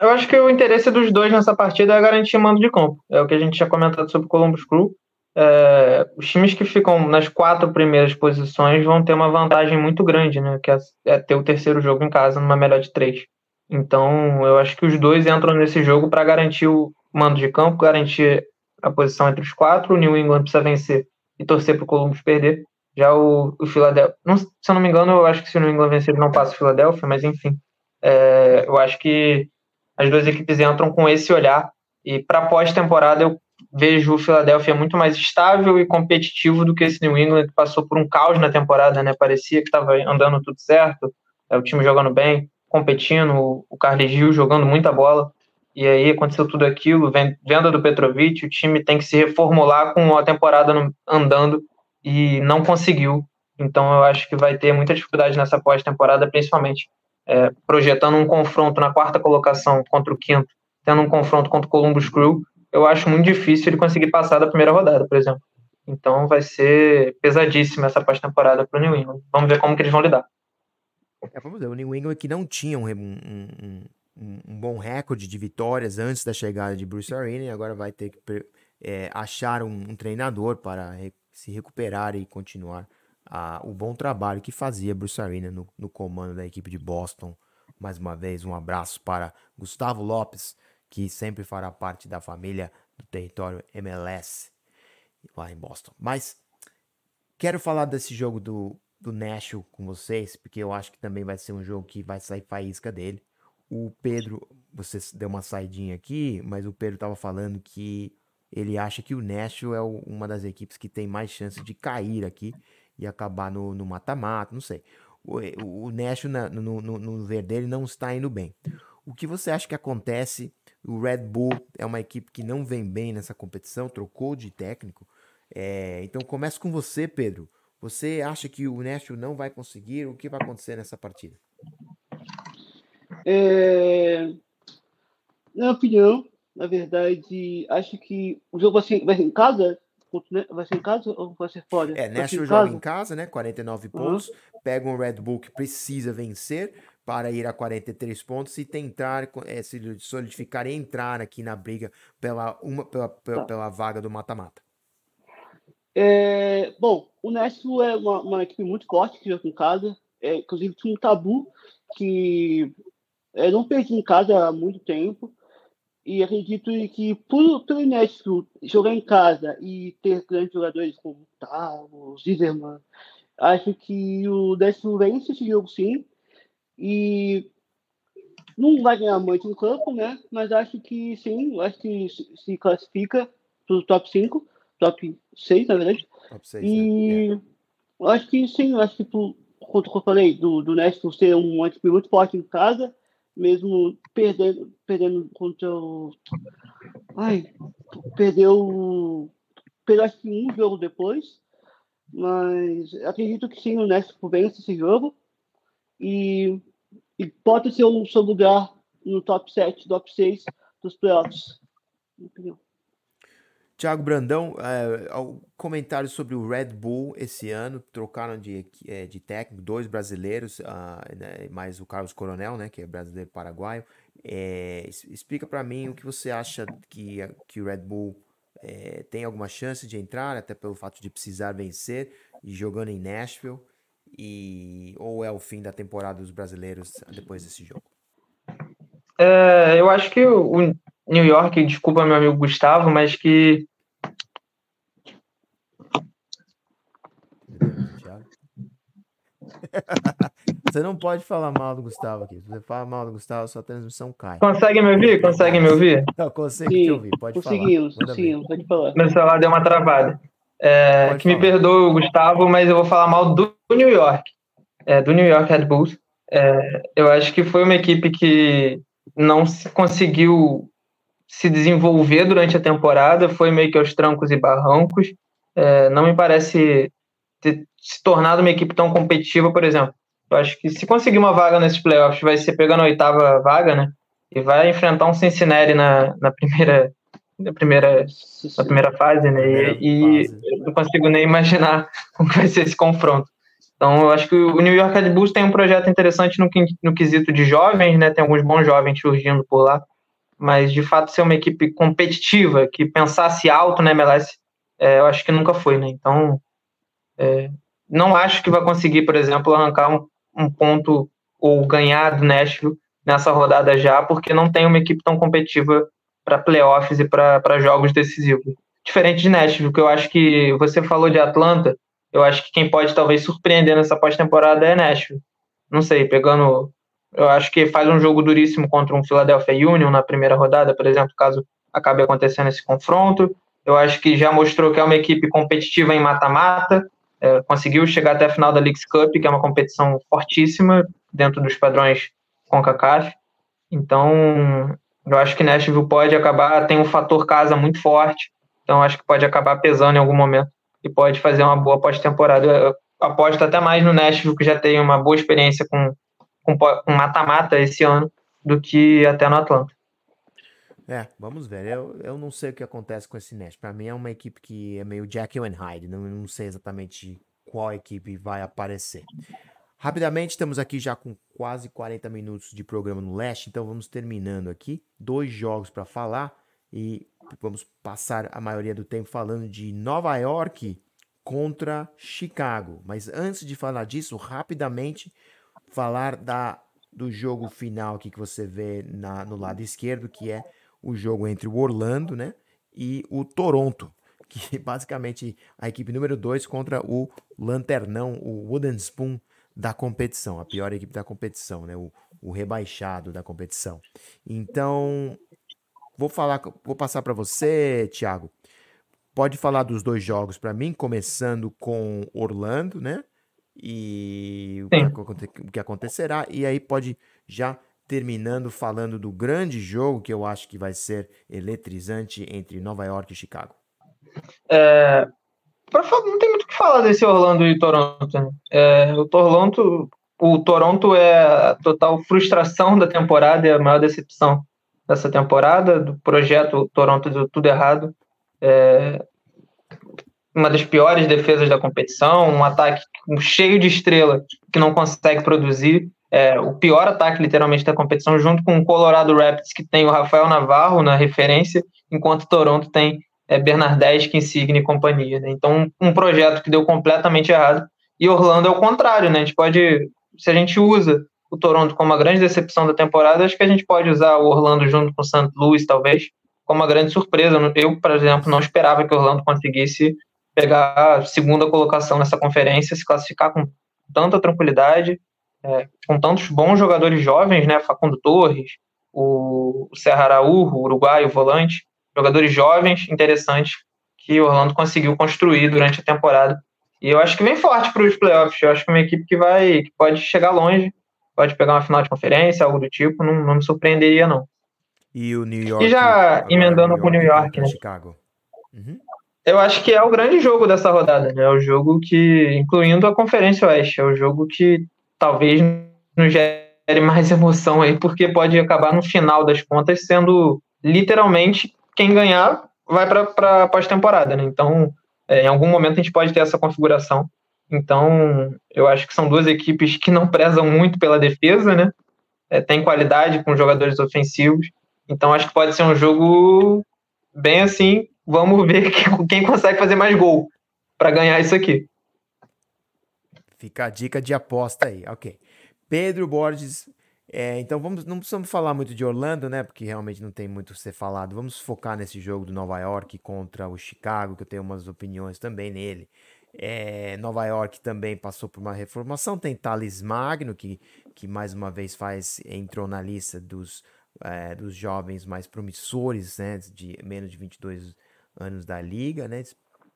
Eu acho que o interesse dos dois nessa partida é garantir mando de campo. É o que a gente tinha comentado sobre o Columbus Crew. é, os times que ficam nas quatro primeiras posições vão ter uma vantagem muito grande, né? Que é, é ter o terceiro jogo em casa numa melhor de três. Então, eu acho que os dois entram nesse jogo para garantir o mando de campo, garantir a posição entre os quatro. O New England precisa vencer e torcer para o Columbus perder. Já o, o Philadelphia, não, se eu não me engano, eu acho que se o New England vencer, ele não passa o Philadelphia, mas enfim. É, eu acho que as duas equipes entram com esse olhar. E para pós-temporada, eu vejo o Philadelphia muito mais estável e competitivo do que esse New England que passou por um caos na temporada, né? Parecia que estava andando tudo certo, é, o time jogando bem, competindo, o Carly Gil jogando muita bola. E aí aconteceu tudo aquilo, venda do Petrovic, o time tem que se reformular com a temporada andando e não conseguiu. Então eu acho que vai ter muita dificuldade nessa pós-temporada, principalmente é, projetando um confronto na quarta colocação contra o quinto, tendo um confronto contra o Columbus Crew, eu acho muito difícil ele conseguir passar da primeira rodada, por exemplo. Então vai ser pesadíssima essa pós-temporada para o New England. Vamos ver como que eles vão lidar. É, vamos ver, o New England que não tinha um, um, um, um, bom recorde de vitórias antes da chegada de Bruce Arena e agora vai ter que é, achar um, treinador para re se recuperar e continuar a, o bom trabalho que fazia Bruce Arena no, no comando da equipe de Boston. Mais uma vez, um abraço para Gustavo Lopes, que sempre fará parte da família do território MLS lá em Boston. Mas quero falar desse jogo do, do Nashville com vocês, porque eu acho que também vai ser um jogo que vai sair faísca dele. O Pedro, você deu uma saidinha aqui, mas o Pedro estava falando que ele acha que o Nashville é uma das equipes que tem mais chance de cair aqui e acabar no mata-mata, não sei. O, o, o Nashville no, no, no ver dele não está indo bem. O que você acha que acontece o Red Bull é uma equipe que não vem bem nessa competição, trocou de técnico. É, então começo com você, Pedro. Você acha que o Nashville não vai conseguir? O que vai acontecer nessa partida? É... Na minha opinião, na verdade, acho que o jogo vai ser, vai ser em casa. Vai ser em casa ou vai ser fora? É, Nashville joga em casa, né? 49 pontos. Uhum. Pega um Red Bull que precisa vencer para ir a 43 pontos e tentar é, se solidificar e entrar aqui na briga pela, uma, pela, pela, tá. pela vaga do mata-mata. É, bom, o Nashville é uma, uma, equipe muito forte que joga em casa. É, inclusive tinha um tabu que é, não perdi em casa há muito tempo. E acredito que por, pelo Nashville jogar em casa e ter grandes jogadores como Tavo, Zizerman, acho que o Nashville vence esse jogo sim e não vai ganhar muito no campo, né? Mas acho que sim, acho que se classifica para o top 5, top 6, na verdade. Top 6, e né? acho que sim, acho que por, eu falei, do, do Nashville ser um equipe muito forte em casa, mesmo perdendo, perdendo contra o. Ai, perdeu. Perdeu acho que um jogo depois. Mas acredito que sim, o Nashville vence esse jogo e, e pode ser o seu lugar no top 7, top 6 dos playoffs. Tiago Brandão, é, comentário sobre o Red Bull esse ano, trocaram de, é, de técnico, dois brasileiros, uh, né, mais o Carlos Coronel, né, que é brasileiro paraguaio. É, explica para mim o que você acha que, que o Red Bull é, tem alguma chance de entrar, até pelo fato de precisar vencer e jogando em Nashville e ou é o fim da temporada dos brasileiros depois desse jogo? É, eu acho que o New York, desculpa meu amigo Gustavo, mas que Você não pode falar mal do Gustavo aqui. Se você fala mal do Gustavo, sua transmissão cai. Consegue me ouvir? Consegue me ouvir? Não, consigo te ouvir. Pode conseguimos, falar. Conseguimos, pode falar. Meu celular deu uma travada. É, que falar. me perdoe, Gustavo, mas eu vou falar mal do New York, é, do New York Red Bulls. É, eu acho que foi uma equipe que não se conseguiu se desenvolver durante a temporada, foi meio que aos trancos e barrancos. É, não me parece ter se tornado uma equipe tão competitiva, por exemplo. Eu acho que se conseguir uma vaga nesses playoffs, vai ser pegando a oitava vaga, né? E vai enfrentar um Cincinnati na, na primeira na primeira, na primeira fase, né? Primeira e, fase. eu não consigo nem imaginar como vai ser esse confronto. Então, eu acho que o New York Red Bulls tem um projeto interessante no, no quesito de jovens, né? Tem alguns bons jovens surgindo por lá, mas de fato ser uma equipe competitiva, que pensasse alto na MLS, é, eu acho que nunca foi, né? Então, é, não acho que vai conseguir, por exemplo, arrancar um, um ponto ou ganhar do Nashville nessa rodada já, porque não tem uma equipe tão competitiva para playoffs e para jogos decisivos. Diferente de Nashville, que eu acho que você falou de Atlanta, eu acho que quem pode talvez surpreender nessa pós-temporada é Nashville. Não sei, pegando. Eu acho que faz um jogo duríssimo contra um Philadelphia Union na primeira rodada, por exemplo, caso acabe acontecendo esse confronto. Eu acho que já mostrou que é uma equipe competitiva em mata-mata, é, conseguiu chegar até a final da Leagues Cup, que é uma competição fortíssima dentro dos padrões CONCACAF. Então, eu acho que Nashville pode acabar, tem um fator casa muito forte, então acho que pode acabar pesando em algum momento e pode fazer uma boa pós-temporada. Aposto até mais no Nashville, que já tem uma boa experiência com mata-mata esse ano, do que até no Atlanta. É, vamos ver. Eu, eu não sei o que acontece com esse Nest. Para mim é uma equipe que é meio Jekyll and Hyde. Não, não sei exatamente qual equipe vai aparecer. Rapidamente, estamos aqui já com quase 40 minutos de programa no leste, então vamos terminando aqui. Dois jogos para falar e vamos passar a maioria do tempo falando de Nova York contra Chicago. Mas antes de falar disso, rapidamente falar da, do jogo final aqui que você vê na, no lado esquerdo, que é o jogo entre o Orlando né, e o Toronto, que basicamente a equipe número 2 contra o Lanternão, o Wooden Spoon da competição, a pior equipe da competição, né, o, o rebaixado da competição. Então, vou falar, vou passar para você, Thiago. Pode falar dos dois jogos para mim, começando com Orlando, né? E o que acontecerá, e aí pode já terminando falando do grande jogo que eu acho que vai ser eletrizante entre Nova York e Chicago. É, não tem muito o que falar desse Orlando e Toronto. Né? É, o Toronto, o Toronto é a total frustração da temporada, é a maior decepção dessa temporada do projeto. Toronto deu tudo errado. É, uma das piores defesas da competição, um ataque cheio de estrela que não consegue produzir é, o pior ataque, literalmente, da competição, junto com o Colorado Rapids, que tem o Rafael Navarro na referência, enquanto Toronto tem é, Bernardeschi, Insigne e companhia. Né? Então, um projeto que deu completamente errado. E Orlando é o contrário, né? A gente pode, se a gente usa o Toronto como uma grande decepção da temporada, acho que a gente pode usar o Orlando junto com o St. Louis, talvez, como uma grande surpresa. Eu, por exemplo, não esperava que o Orlando conseguisse pegar a segunda colocação nessa conferência, se classificar com tanta tranquilidade é, com tantos bons jogadores jovens, né? Facundo Torres, o, Serra Araújo, o uruguaio, o volante, jogadores jovens, interessantes, que o Orlando conseguiu construir durante a temporada. E eu acho que vem forte para os playoffs. Eu acho que é uma equipe que vai, que pode chegar longe, pode pegar uma final de conferência, algo do tipo. Não, não me surpreenderia não. E o New York. E já emendando com o New York, né? Chicago. Uhum. Eu acho que é o grande jogo dessa rodada, né? É o jogo que, incluindo a Conferência Oeste, é o jogo que talvez nos gere mais emoção aí, porque pode acabar no final das contas sendo literalmente quem ganhar vai para a pós-temporada, né? Então, é, em algum momento a gente pode ter essa configuração. Então, eu acho que são duas equipes que não prezam muito pela defesa, né? É, tem qualidade com jogadores ofensivos. Então, acho que pode ser um jogo bem assim. Vamos ver quem consegue fazer mais gol para ganhar isso aqui. Fica a dica de aposta aí, ok. Pedro Borges, é, então vamos, não precisamos falar muito de Orlando, né? Porque realmente não tem muito a ser falado. Vamos focar nesse jogo do Nova York contra o Chicago, que eu tenho umas opiniões também nele. É, Nova York também passou por uma reformação. Tem Thales Magno, que, que mais uma vez faz entrou na lista dos, é, dos jovens mais promissores, né? De menos de 22 anos da liga, né?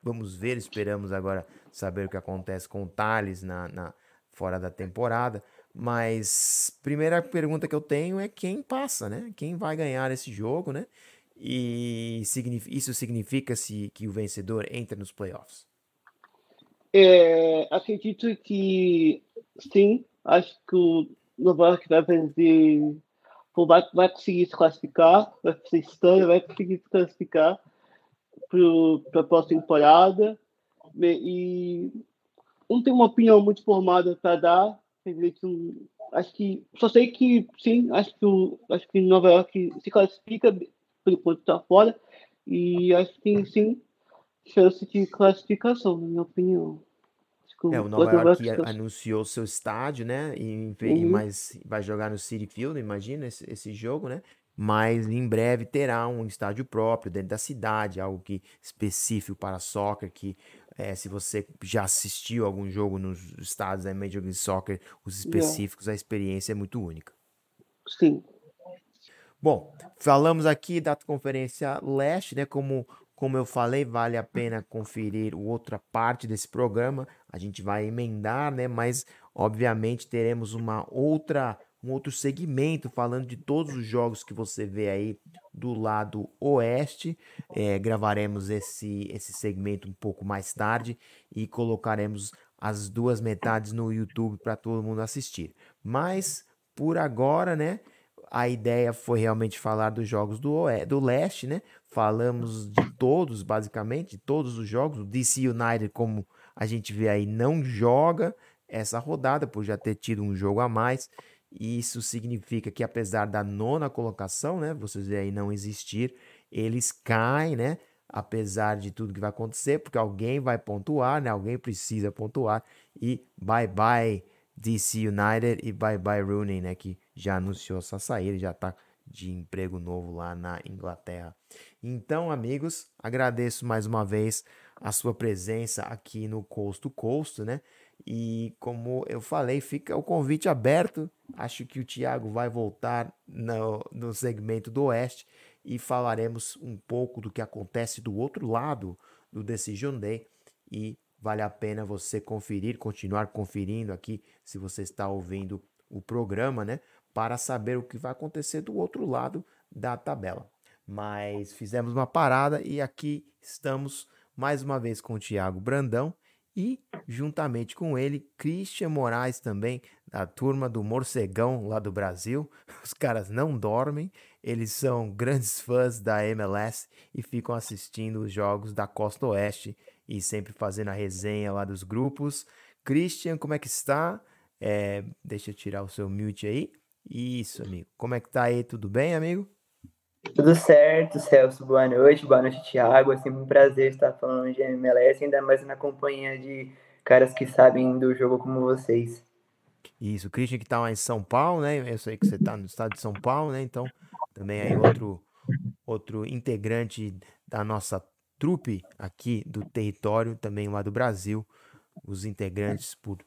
Vamos ver, esperamos agora saber o que acontece com o Thales na, na, fora da temporada. Mas primeira pergunta que eu tenho é quem passa, né? Quem vai ganhar esse jogo, né? E isso significa se que o vencedor entra nos playoffs? É, acredito que sim. Acho que o Nova York vai vencer, vai, vai conseguir se classificar, vai ser estranho, vai conseguir se classificar para a próxima temporada. E não tenho uma opinião muito formada para dar. Acho que só sei que sim, acho que o, acho que Nova York se classifica por enquanto está fora e acho que sim chance de classificação, na minha opinião. É, o Nova York anunciou seu estádio, né? E, uhum. Mas vai jogar no City Field, imagina esse, esse jogo, né? Mas em breve terá um estádio próprio dentro da cidade, algo que específico para soccer, que é, se você já assistiu algum jogo nos estádios da Major League Soccer, os específicos, a experiência é muito única. Sim. Bom, falamos aqui da Conferência Leste, né? Como, como eu falei, vale a pena conferir outra parte desse programa. A gente vai emendar, né? Mas, obviamente, teremos uma outra um outro segmento falando de todos os jogos que você vê aí do lado oeste. É, gravaremos esse, esse segmento um pouco mais tarde e colocaremos as duas metades no YouTube para todo mundo assistir. Mas por agora, né? A ideia foi realmente falar dos jogos do, do leste, né? Falamos de todos, basicamente, de todos os jogos. O DC United, como a gente vê aí, não joga essa rodada por já ter tido um jogo a mais. Isso significa que apesar da nona colocação, né, vocês aí não existir, eles caem, né, apesar de tudo que vai acontecer, porque alguém vai pontuar, né, alguém precisa pontuar e bye bye DC United e bye bye Rooney, né, que já anunciou sua saída, já está de emprego novo lá na Inglaterra. Então, amigos, agradeço mais uma vez a sua presença aqui no Coast to Coast, né? E como eu falei, fica o convite aberto. Acho que o Thiago vai voltar no, no segmento do Oeste e falaremos um pouco do que acontece do outro lado do Decision Day. E vale a pena você conferir, continuar conferindo aqui, se você está ouvindo o programa, né? Para saber o que vai acontecer do outro lado da tabela. Mas fizemos uma parada e aqui estamos mais uma vez com o Thiago Brandão e, juntamente com ele, Christian Moraes também, da turma do Morcegão lá do Brasil. Os caras não dormem, eles são grandes fãs da MLS e ficam assistindo os jogos da Costa Oeste e sempre fazendo a resenha lá dos grupos. Christian, como é que está? É, deixa eu tirar o seu mute aí. Isso, amigo. Como é que tá aí? Tudo bem, amigo? Tudo certo, Celso. Boa noite, boa noite, Thiago. É sempre um prazer estar falando de MLS, ainda mais na companhia de caras que sabem do jogo como vocês. Isso, o Christian que está lá em São Paulo, né? Eu sei que você está no estado de São Paulo, né? Então, também aí outro, outro integrante da nossa trupe aqui do território, também lá do Brasil. Os integrantes por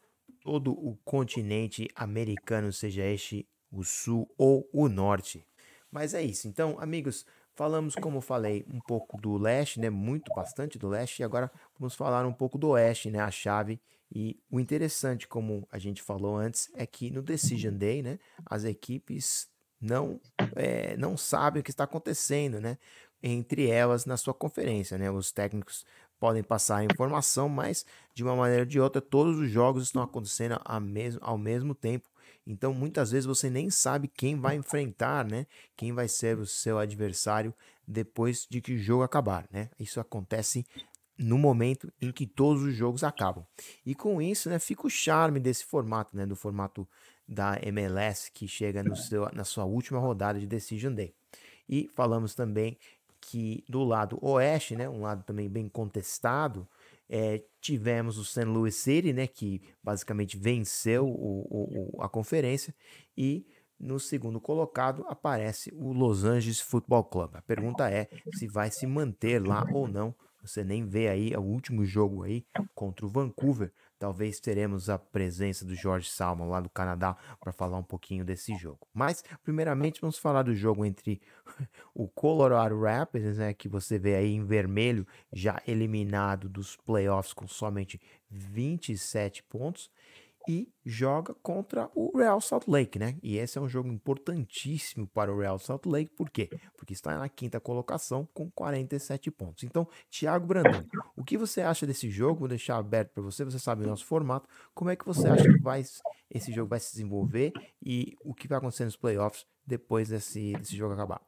todo o continente americano, seja este o sul ou o norte. Mas é isso. Então, amigos, falamos, como falei, um pouco do leste, né? Muito, bastante do leste. E agora vamos falar um pouco do oeste, né? A chave. E o interessante, como a gente falou antes, é que no Decision Day, né? As equipes não, é, não sabem o que está acontecendo, né? Entre elas na sua conferência, né? Os técnicos podem passar a informação, mas de uma maneira ou de outra, todos os jogos estão acontecendo ao mesmo, ao mesmo tempo então, muitas vezes você nem sabe quem vai enfrentar, né? Quem vai ser o seu adversário depois de que o jogo acabar, né? Isso acontece no momento em que todos os jogos acabam. E com isso, né, fica o charme desse formato, né, do formato da MLS que chega no seu, na sua última rodada de Decision Day. E falamos também que do lado oeste, né, um lado também bem contestado, é, tivemos o St. Louis City, né, que basicamente venceu o, o, a conferência, e no segundo colocado aparece o Los Angeles Football Club. A pergunta é se vai se manter lá ou não. Você nem vê aí o último jogo aí contra o Vancouver Talvez teremos a presença do Jorge Salmon lá do Canadá para falar um pouquinho desse jogo. Mas, primeiramente, vamos falar do jogo entre o Colorado Rapids, né, que você vê aí em vermelho, já eliminado dos playoffs com somente 27 pontos, e joga contra o Real Salt Lake, né? E esse é um jogo importantíssimo para o Real Salt Lake, por quê? Porque está na quinta colocação com 47 pontos. Então, Thiago Brandão, o que você acha desse jogo? Vou deixar aberto para você, você sabe o nosso formato. Como é que você acha que vai, esse jogo vai se desenvolver e o que vai acontecer nos playoffs depois desse, desse jogo acabar?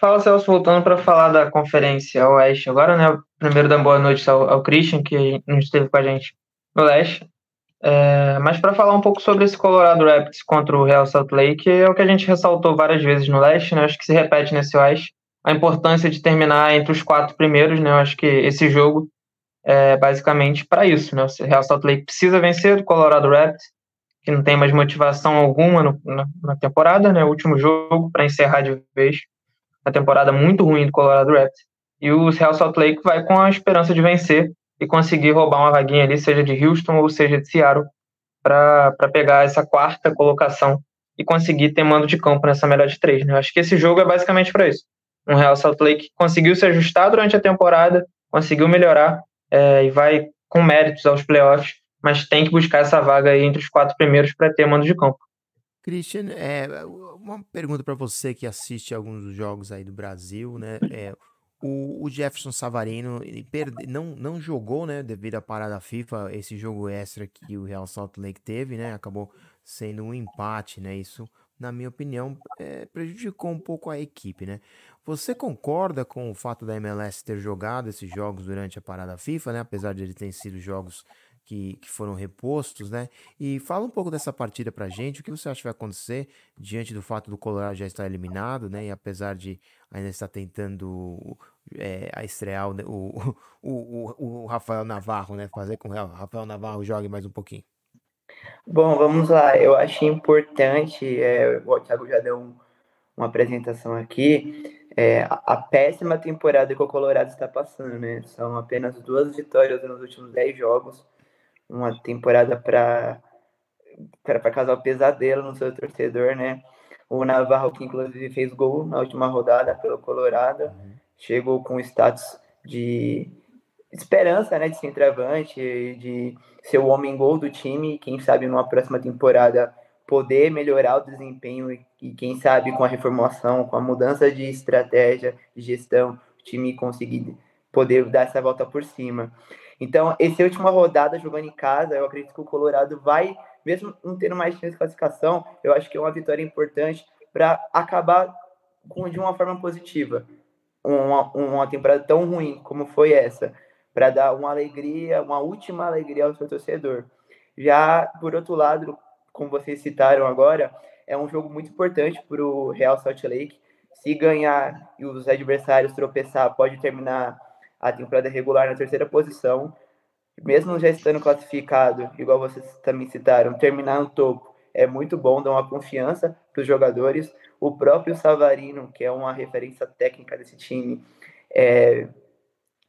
Fala, Celso, voltando para falar da Conferência Oeste agora, né? Primeiro, dar boa noite ao, ao Christian, que não esteve com a gente no Leste. É, mas para falar um pouco sobre esse Colorado Rapids contra o Real Salt Lake, é o que a gente ressaltou várias vezes no leste, né? acho que se repete nesse oeste. a importância de terminar entre os quatro primeiros, né? Eu acho que esse jogo é basicamente para isso, né? O Real Salt Lake precisa vencer o Colorado Rapids, que não tem mais motivação alguma no, na, na, temporada, né? O último jogo para encerrar de vez a temporada muito ruim do Colorado Rapids. E o Real Salt Lake vai com a esperança de vencer e conseguir roubar uma vaguinha ali, seja de Houston ou seja de Seattle, para pegar essa quarta colocação e conseguir ter mando de campo nessa melhor de três. Né? Acho que esse jogo é basicamente para isso. Um Real Salt Lake conseguiu se ajustar durante a temporada, conseguiu melhorar é, e vai com méritos aos playoffs, mas tem que buscar essa vaga aí entre os quatro primeiros para ter mando de campo. Christian, é, uma pergunta para você que assiste alguns dos jogos aí do Brasil, né? É, o, o, Jefferson Savarino perde, não, não jogou, né, devido à parada FIFA, esse jogo extra que o Real Salt Lake teve, né, acabou sendo um empate, né, isso, na minha opinião, é, prejudicou um pouco a equipe, né. Você concorda com o fato da MLS ter jogado esses jogos durante a parada FIFA, né, apesar de eles terem sido jogos que, que foram repostos, né? E fala um pouco dessa partida pra gente, o que você acha que vai acontecer diante do fato do Colorado já estar eliminado, né? E apesar de ainda estar tentando é, a estrear o, o, o, o, Rafael Navarro, né? Fazer com que o Rafael Navarro jogue mais um pouquinho. Bom, vamos lá. Eu achei importante, é, o Thiago já deu um, uma apresentação aqui, é, a, a, péssima temporada que o Colorado está passando, né? São apenas duas vitórias nos últimos dez jogos uma temporada para para causar o pesadelo no seu torcedor, né? O Navarro, que inclusive fez gol na última rodada pelo Colorado, uhum. Chegou com status de esperança, né, de centroavante, de ser o homem gol do time, quem sabe numa próxima temporada poder melhorar o desempenho e quem sabe com a reformulação, com a mudança de estratégia, de gestão, o time conseguir poder dar essa volta por cima. Então, essa é última rodada jogando em casa, eu acredito que o Colorado vai, mesmo não tendo mais chance de classificação, eu acho que é uma vitória importante para acabar com, de uma forma positiva uma, uma temporada tão ruim como foi essa, para dar uma alegria, uma última alegria ao seu torcedor. Já, por outro lado, como vocês citaram agora, é um jogo muito importante para o Real Salt Lake. Se ganhar e os adversários tropeçar, pode terminar a temporada regular na terceira posição, mesmo já estando classificado, igual vocês também citaram, terminar no topo é muito bom, dá uma confiança para os jogadores. O próprio Savarino, que é uma referência técnica desse time, é,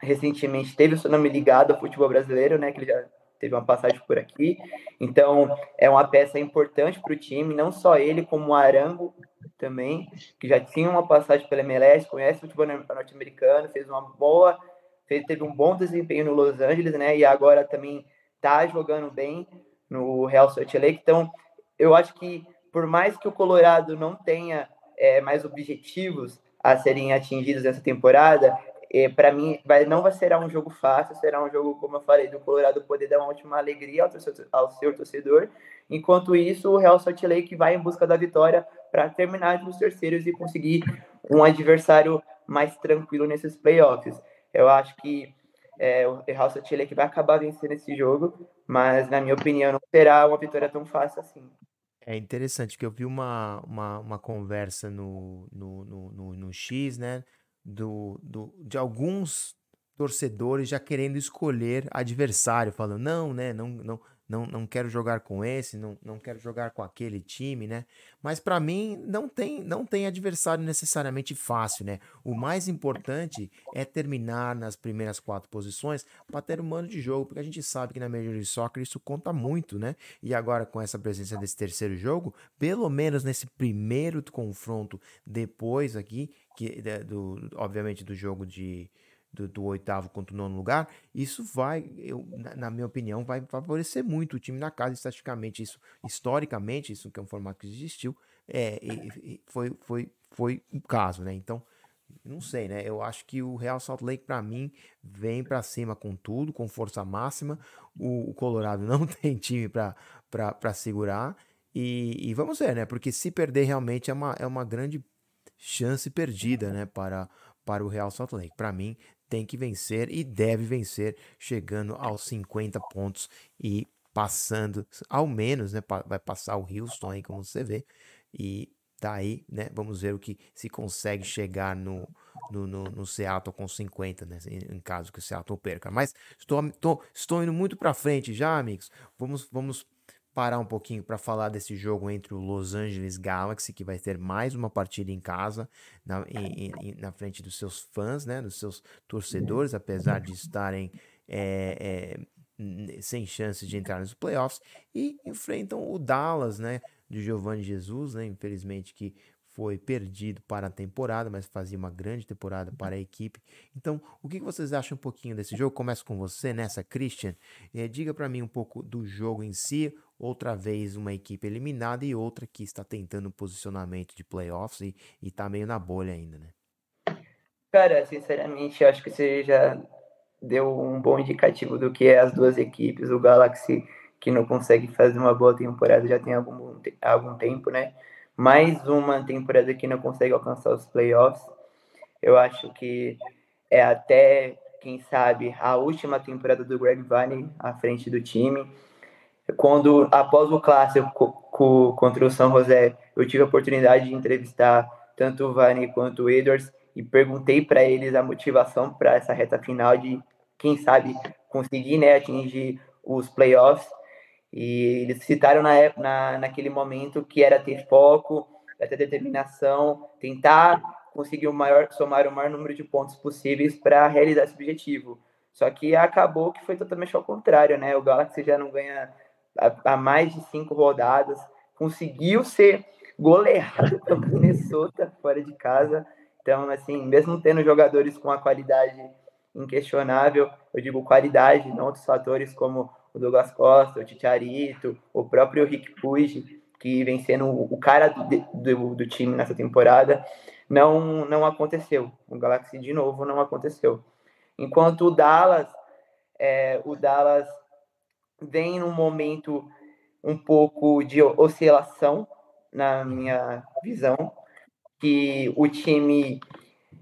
recentemente teve o seu nome ligado ao futebol brasileiro, né? Que ele já teve uma passagem por aqui. Então, é uma peça importante para o time, não só ele, como o Arango também, que já tinha uma passagem pela MLS, conhece o futebol norte-americano, fez uma boa fez, teve um bom desempenho no Los Angeles, né? E agora também tá jogando bem no Real Salt Lake. Então, eu acho que por mais que o Colorado não tenha é, mais objetivos a serem atingidos nessa temporada, é, para mim vai, não vai ser um jogo fácil, será um jogo, como eu falei, do Colorado poder dar uma última alegria ao, ao seu torcedor. Enquanto isso, o Real Salt Lake vai em busca da vitória para terminar nos terceiros e conseguir um adversário mais tranquilo nesses playoffs. Eu acho que é, o Real Chile que vai acabar vencendo esse jogo, mas na minha opinião não será uma vitória tão fácil assim. É interessante que eu vi uma, uma, uma conversa no, no, no, no, no X, né? Do, do, de alguns torcedores já querendo escolher adversário, falando, não, né? Não, não, não, não quero jogar com esse, não, não quero jogar com aquele time, né? Mas para mim não tem, não tem adversário necessariamente fácil, né? O mais importante é terminar nas primeiras quatro posições para ter um mano de jogo, porque a gente sabe que na Major League Soccer isso conta muito, né? E agora com essa presença desse terceiro jogo, pelo menos nesse primeiro confronto depois aqui, que do, obviamente do jogo de do, do, oitavo contra o nono lugar, isso vai, eu, na, na, minha opinião, vai favorecer muito o time na casa, estatisticamente, isso, historicamente, isso que é um formato que existiu, é, foi, foi, foi o caso, né? Então, não sei, né? Eu acho que o Real Salt Lake, para mim, vem para cima com tudo, com força máxima. O, o Colorado não tem time para segurar. E, e, vamos ver, né? Porque se perder realmente é uma, é uma grande chance perdida, né? Para, para o Real Salt Lake. Para mim, tem que vencer e deve vencer, chegando aos 50 pontos e passando, ao menos, né, vai passar o Houston aí, como você vê, e Daí, tá né? Vamos ver o que se consegue chegar no, no, no, no Seattle com 50, né? Em, caso que o Seattle perca. Mas estou, estou, estou indo muito para frente já, amigos. Vamos, vamos parar um pouquinho para falar desse jogo entre o Los Angeles Galaxy, que vai ter mais uma partida em casa, na, em, em, na frente dos seus fãs, né? Dos seus torcedores, apesar de estarem. É, é, sem chance de entrar nos playoffs e enfrentam o Dallas, né? de Giovanni Jesus, né? Infelizmente que foi perdido para a temporada, mas fazia uma grande temporada para a equipe. Então, o que vocês acham um pouquinho desse jogo? Começo com você nessa, Christian. É, diga para mim um pouco do jogo em si. Outra vez uma equipe eliminada e outra que está tentando um posicionamento de playoffs e, está meio na bolha ainda, né? Cara, sinceramente, acho que você já deu um bom indicativo do que é as duas equipes. O Galaxy que não consegue fazer uma boa temporada já tem algum, algum tempo, né? Mais uma temporada que não consegue alcançar os playoffs. Eu acho que é até, quem sabe, a última temporada do Greg Vanney à frente do time. Quando, após o clássico contra o São José, eu tive a oportunidade de entrevistar tanto o Vanney quanto o Edwards e perguntei para eles a motivação para essa reta final de, quem sabe, conseguir né, atingir os playoffs. E eles citaram na, na, naquele momento que era ter foco, ter determinação, tentar conseguir o maior, somar o maior número de pontos possíveis para realizar esse objetivo. Só que acabou que foi totalmente ao contrário, né? O Galaxy já não ganha há mais de cinco rodadas, conseguiu ser goleado pelo Minnesota fora de casa. Então, assim, mesmo tendo jogadores com a qualidade inquestionável, eu digo qualidade, não outros fatores como o Douglas Costa, o Titiarito, o próprio Rick Puig, que vem sendo o cara do, do, do, time nessa temporada, não, não aconteceu. O Galaxy, de novo, não aconteceu. Enquanto o Dallas, é, o Dallas vem num momento um pouco de oscilação, na minha visão, que o time,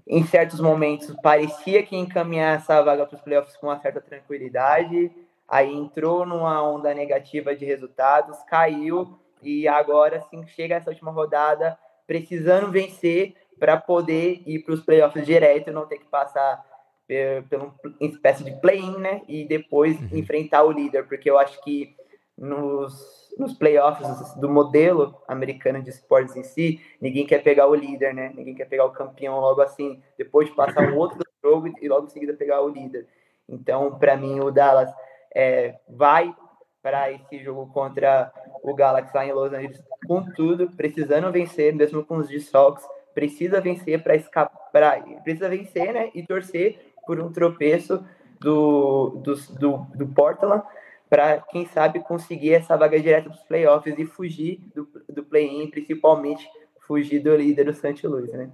em certos momentos, parecia que encaminhar essa vaga para os playoffs com uma certa tranquilidade, aí entrou numa onda negativa de resultados, caiu e agora sim chega essa última rodada precisando vencer para poder ir para os playoffs direto, não ter que passar pela espécie de play-in, né? E depois uhum. enfrentar o líder, porque eu acho que nos, nos playoffs do modelo americano de esportes em si, ninguém quer pegar o líder, né? Ninguém quer pegar o campeão logo assim, depois de passar um outro jogo e logo em seguida pegar o líder. Então, para mim, o Dallas é, vai para esse jogo contra o Galaxy lá em Los Angeles com tudo, precisando vencer, mesmo com os desfalques, precisa vencer para escapar, precisa vencer, né, e torcer por um tropeço do, do, do, do Portland para, quem sabe, conseguir essa vaga direta para os playoffs e fugir do, do play-in, principalmente fugir do líder do St. Louis, né?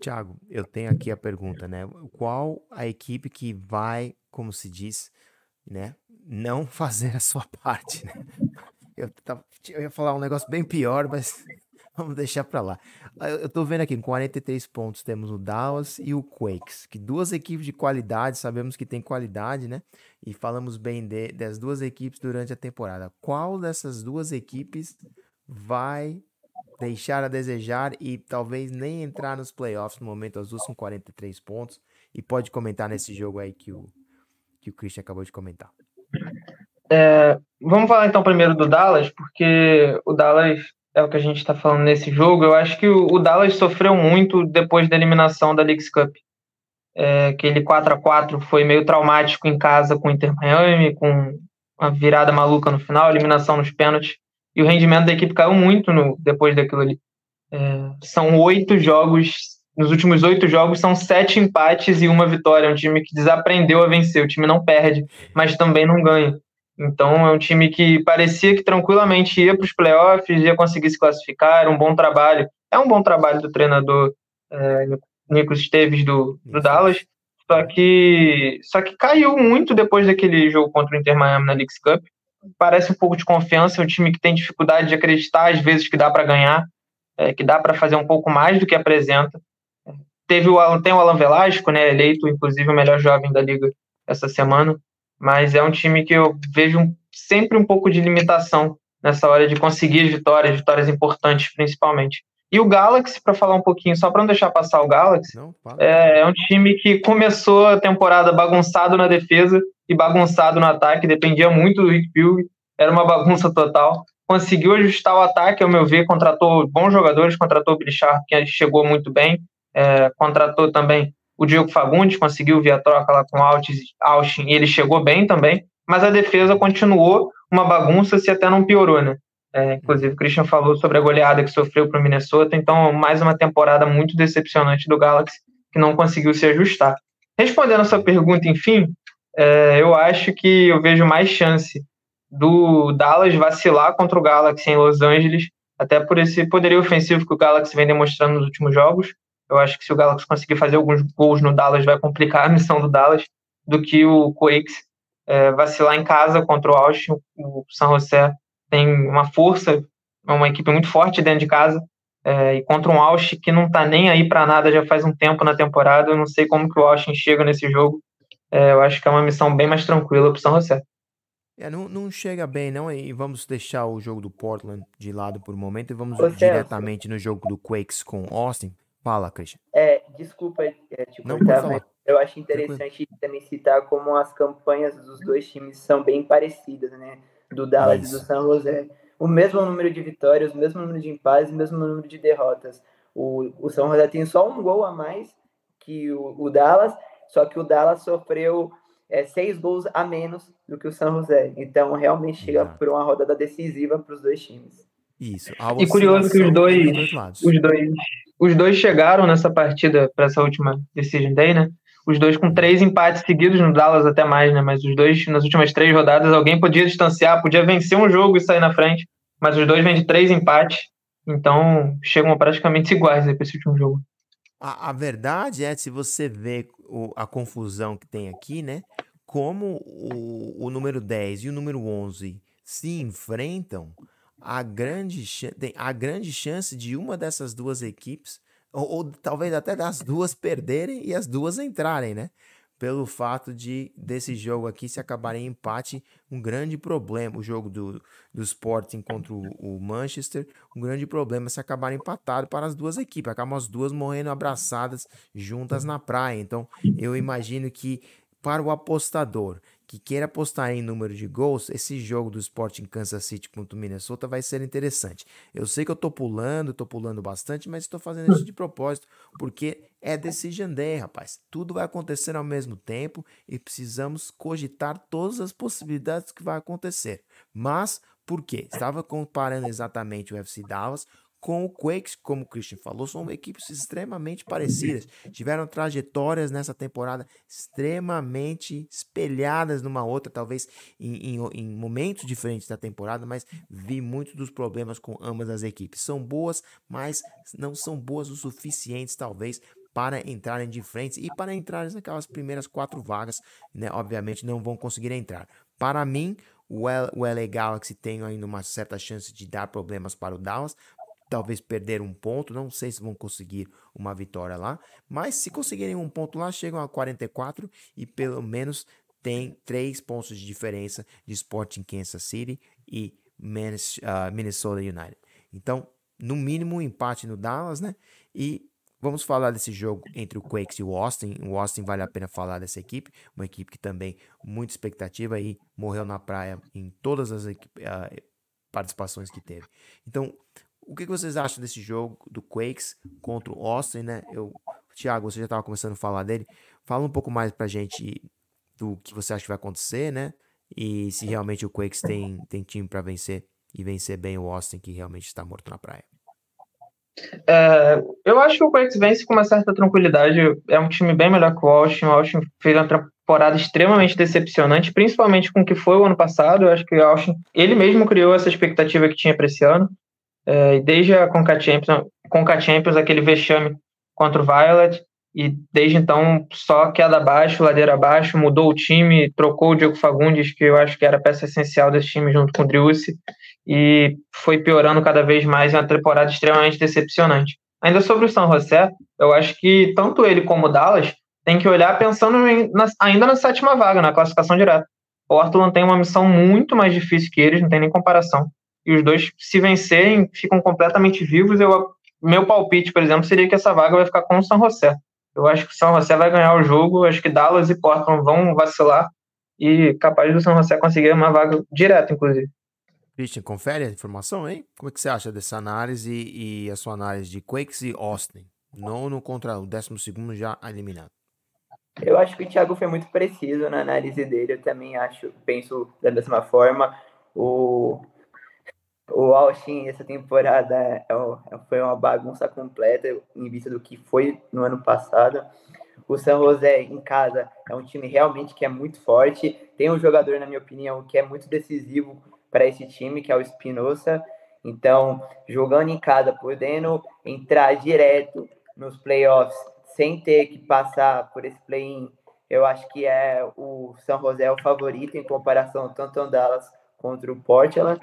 Tiago, eu tenho aqui a pergunta, né? Qual a equipe que vai, como se diz, né, não fazer a sua parte, né? Eu, tava, eu ia falar um negócio bem pior, mas vamos deixar para lá. Eu tô vendo aqui, com 43 pontos, temos o Dallas e o Quakes, que duas equipes de qualidade, sabemos que tem qualidade, né? E falamos bem de, das duas equipes durante a temporada. Qual dessas duas equipes vai deixar a desejar e talvez nem entrar nos playoffs no momento, as duas com 43 pontos? E pode comentar nesse jogo aí que o, que o Christian acabou de comentar. É, vamos falar então primeiro do Dallas, porque o Dallas é o que a gente está falando nesse jogo. Eu acho que o, Dallas sofreu muito depois da eliminação da Leagues Cup. É, aquele 4 a 4 foi meio traumático em casa com o Inter Miami, com uma virada maluca no final, eliminação nos pênaltis. E o rendimento da equipe caiu muito no, depois daquilo ali. É, são oito jogos nos últimos oito jogos são sete empates e uma vitória. É um time que desaprendeu a vencer. O time não perde, mas também não ganha. Então é um time que parecia que tranquilamente ia para os playoffs, ia conseguir se classificar. Era um bom trabalho. É um bom trabalho do treinador é, Nico Esteves do, do Dallas. Só que, só que caiu muito depois daquele jogo contra o Inter Miami na Leagues Cup. Parece um pouco de confiança. É um time que tem dificuldade de acreditar às vezes que dá para ganhar, é, que dá para fazer um pouco mais do que apresenta. Teve o, tem o Alan Velasco, né, eleito inclusive o melhor jovem da liga essa semana, mas é um time que eu vejo sempre um pouco de limitação nessa hora de conseguir vitórias, vitórias importantes principalmente. E o Galaxy, para falar um pouquinho, só para não deixar passar o Galaxy, não, é, é, um time que começou a temporada bagunçado na defesa e bagunçado no ataque, dependia muito do Rick Pilg, era uma bagunça total. Conseguiu ajustar o ataque, ao meu ver, contratou bons jogadores, contratou o Bichard, que chegou muito bem, é, contratou também o Diego Fagundes, conseguiu via troca lá com Austin, e ele chegou bem também, mas a defesa continuou uma bagunça, se até não piorou, né? É, inclusive, o Christian falou sobre a goleada que sofreu para o Minnesota, então mais uma temporada muito decepcionante do Galaxy, que não conseguiu se ajustar. Respondendo a sua pergunta, enfim, é, eu acho que eu vejo mais chance do Dallas vacilar contra o Galaxy em Los Angeles, até por esse poderio ofensivo que o Galaxy vem demonstrando nos últimos jogos. Eu acho que se o Galaxy conseguir fazer alguns gols no Dallas, vai complicar a missão do Dallas, do que o Quakes é, vacilar em casa contra o Austin. O San José tem uma força, é uma equipe muito forte dentro de casa, é, e contra um Austin que não tá nem aí para nada já faz um tempo na temporada, eu não sei como que o Austin chega nesse jogo, é, eu acho que é uma missão bem mais tranquila para o São José. É, não, não chega bem, não, e vamos deixar o jogo do Portland de lado por um momento e vamos Ô, diretamente no jogo do Quakes com Austin. Fala, Christian. É, desculpa é, te não, cortar, mas eu acho interessante também citar como as campanhas dos dois times são bem parecidas, né? do Dallas Isso. e do San José. O mesmo número de vitórias, o mesmo número de empates, o mesmo número de derrotas. O, o San José tem só um gol a mais que o, o Dallas, só que o Dallas sofreu é, seis gols a menos do que o San José. Então, realmente chega Exato. por uma rodada decisiva para os dois times. Isso. E curioso que os dois, os dois, os dois chegaram nessa partida para essa última Decision Day, né? os dois com três empates seguidos no Dallas até mais, né? Mas os dois, nas últimas três rodadas, alguém podia distanciar, podia vencer um jogo e sair na frente, mas os dois vêm de três empates, então chegam praticamente iguais para esse último jogo. A, a, verdade é, se você vê o, a confusão que tem aqui, né? Como o, o número 10 e o número 11 se enfrentam, a grande, tem grande chance de uma dessas duas equipes ou, ou, talvez até das duas perderem e as duas entrarem, né? Pelo fato de desse jogo aqui se acabar em empate, um grande problema. O jogo do, do Sporting contra o, o Manchester, um grande problema se acabar empatado para as duas equipes. Acabam as duas morrendo abraçadas juntas na praia. Então, eu imagino que para o apostador que queira apostar em número de gols, esse jogo do Sporting Kansas City contra o Minnesota vai ser interessante. Eu sei que eu tô pulando, tô pulando bastante, mas estou fazendo isso de propósito, porque é decision day, rapaz. Tudo vai acontecer ao mesmo tempo e precisamos cogitar todas as possibilidades que vai acontecer. Mas por quê? Estava comparando exatamente o FC Dallas com o Quakes, como o Christian falou, são equipes extremamente parecidas. Tiveram trajetórias nessa temporada extremamente espelhadas numa outra, talvez em, em, em momentos diferentes da temporada, mas vi muitos dos problemas com ambas as equipes. São boas, mas não são boas o suficientes, talvez, para entrarem de frente e para entrarem naquelas primeiras quatro vagas, né? Obviamente não vão conseguir entrar. Para mim, o LA Galaxy tem ainda uma certa chance de dar problemas para o Dallas, talvez perder um ponto, não sei se vão conseguir uma vitória lá, mas se conseguirem um ponto lá, chegam a 44 e pelo menos tem três pontos de diferença de Sporting Kansas City e ah, Minnesota United. Então, no mínimo um empate no Dallas, né? E vamos falar desse jogo entre o Quakes e o Austin. O Austin vale a pena falar dessa equipe, uma equipe que também muita expectativa e morreu na praia em todas as uh, participações que teve. Então, o que, vocês acham desse jogo do Quakes contra o Austin, né? Eu, Thiago, você já estava começando a falar dele. Fala um pouco mais pra gente do que você acha que vai acontecer, né? E se realmente o Quakes tem, tem time para vencer e vencer bem o Austin, que realmente está morto na praia. É, eu acho que o Quakes vence com uma certa tranquilidade. É um time bem melhor que o Austin. O Austin fez uma temporada extremamente decepcionante, principalmente com o que foi o ano passado. Eu acho que o Austin, ele mesmo criou essa expectativa que tinha para esse ano. É, desde a Conca Champions, Conca Champions, aquele vexame contra o Violet, e desde então só queda abaixo, ladeira abaixo, mudou o time, trocou o Diego Fagundes, que eu acho que era peça essencial desse time junto com o Driussi, e foi piorando cada vez mais em uma temporada extremamente decepcionante. Ainda sobre o São José, eu acho que tanto ele como o Dallas tem que olhar pensando em, na, ainda na sétima vaga, na classificação direta. O Portland tem uma missão muito mais difícil que eles, não tem nem comparação e os dois, se vencerem, ficam completamente vivos. Eu meu palpite, por exemplo, seria que essa vaga vai ficar com o San José. Eu acho que o San José vai ganhar o jogo, acho que Dallas e Portland vão vacilar e capaz do San José conseguir uma vaga direta, inclusive. Christian, confere a informação aí? Como é que você acha dessa análise e a sua análise de Quakes e Austin? Nono contra o décimo segundo já eliminado. Eu acho que o Thiago foi muito preciso na análise dele. Eu também acho, penso da mesma forma. O, o Austin, essa temporada, é, é, foi uma bagunça completa em vista do que foi no ano passado. O San José em casa é um time realmente que é muito forte. Tem um jogador, na minha opinião, que é muito decisivo para esse time, que é o Espinosa. Então, jogando em casa, podendo entrar direto nos playoffs sem ter que passar por esse play-in, eu acho que é o San José o favorito em comparação tanto ao Dallas contra o Portland.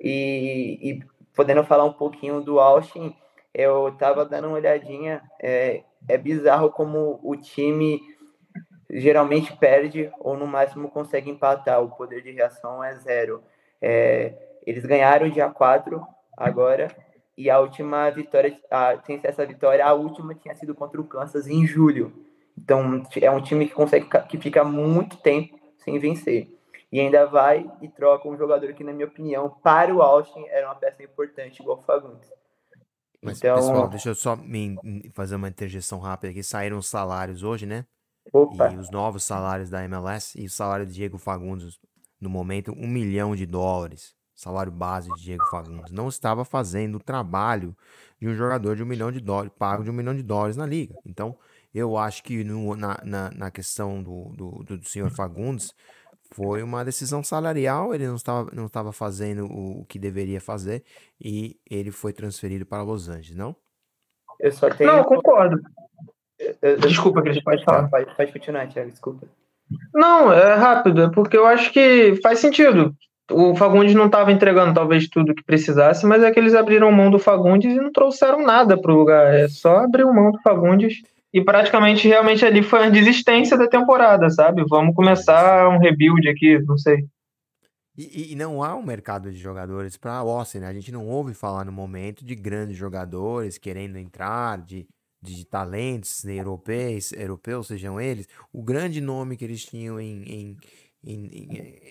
E, e podendo falar um pouquinho do Austin, eu estava dando uma olhadinha, é, é bizarro como o time geralmente perde ou no máximo consegue empatar, o poder de reação é zero. É, eles ganharam dia 4 agora, e a última vitória, a, sem essa vitória, a última tinha sido contra o Kansas em julho. Então é um time que consegue que fica muito tempo sem vencer. E ainda vai e troca um jogador que, na minha opinião, para o Austin era uma peça importante, igual o Fagundes. Mas, então... pessoal, deixa eu só fazer uma interjeição rápida aqui. Saíram os salários hoje, né? Opa. E os novos salários da MLS e o salário de Diego Fagundes, no momento, um milhão de dólares salário base de Diego Fagundes, não estava fazendo o trabalho de um jogador de um milhão de dólares, pago de um milhão de dólares na liga. Então, eu acho que no, na, na, na, questão do, do, do, senhor Fagundes, foi uma decisão salarial, ele não estava, não estava fazendo o, que deveria fazer e ele foi transferido para Los Angeles, não? Eu só tenho. Não, concordo. Desculpa, Cris, pode falar. Pode, pode continuar, Thiago, desculpa. Não, é rápido, é porque eu acho que faz sentido o Fagundes não estava entregando talvez tudo que precisasse, mas é que eles abriram mão do Fagundes e não trouxeram nada para o lugar. É só abrir mão do Fagundes e praticamente realmente ali foi a desistência da temporada, sabe? Vamos começar um rebuild aqui, não sei. E, e não há um mercado de jogadores para Austin, né? A gente não ouve falar no momento de grandes jogadores querendo entrar, de, de talentos europeus, europeus, sejam eles. O grande nome que eles tinham em, em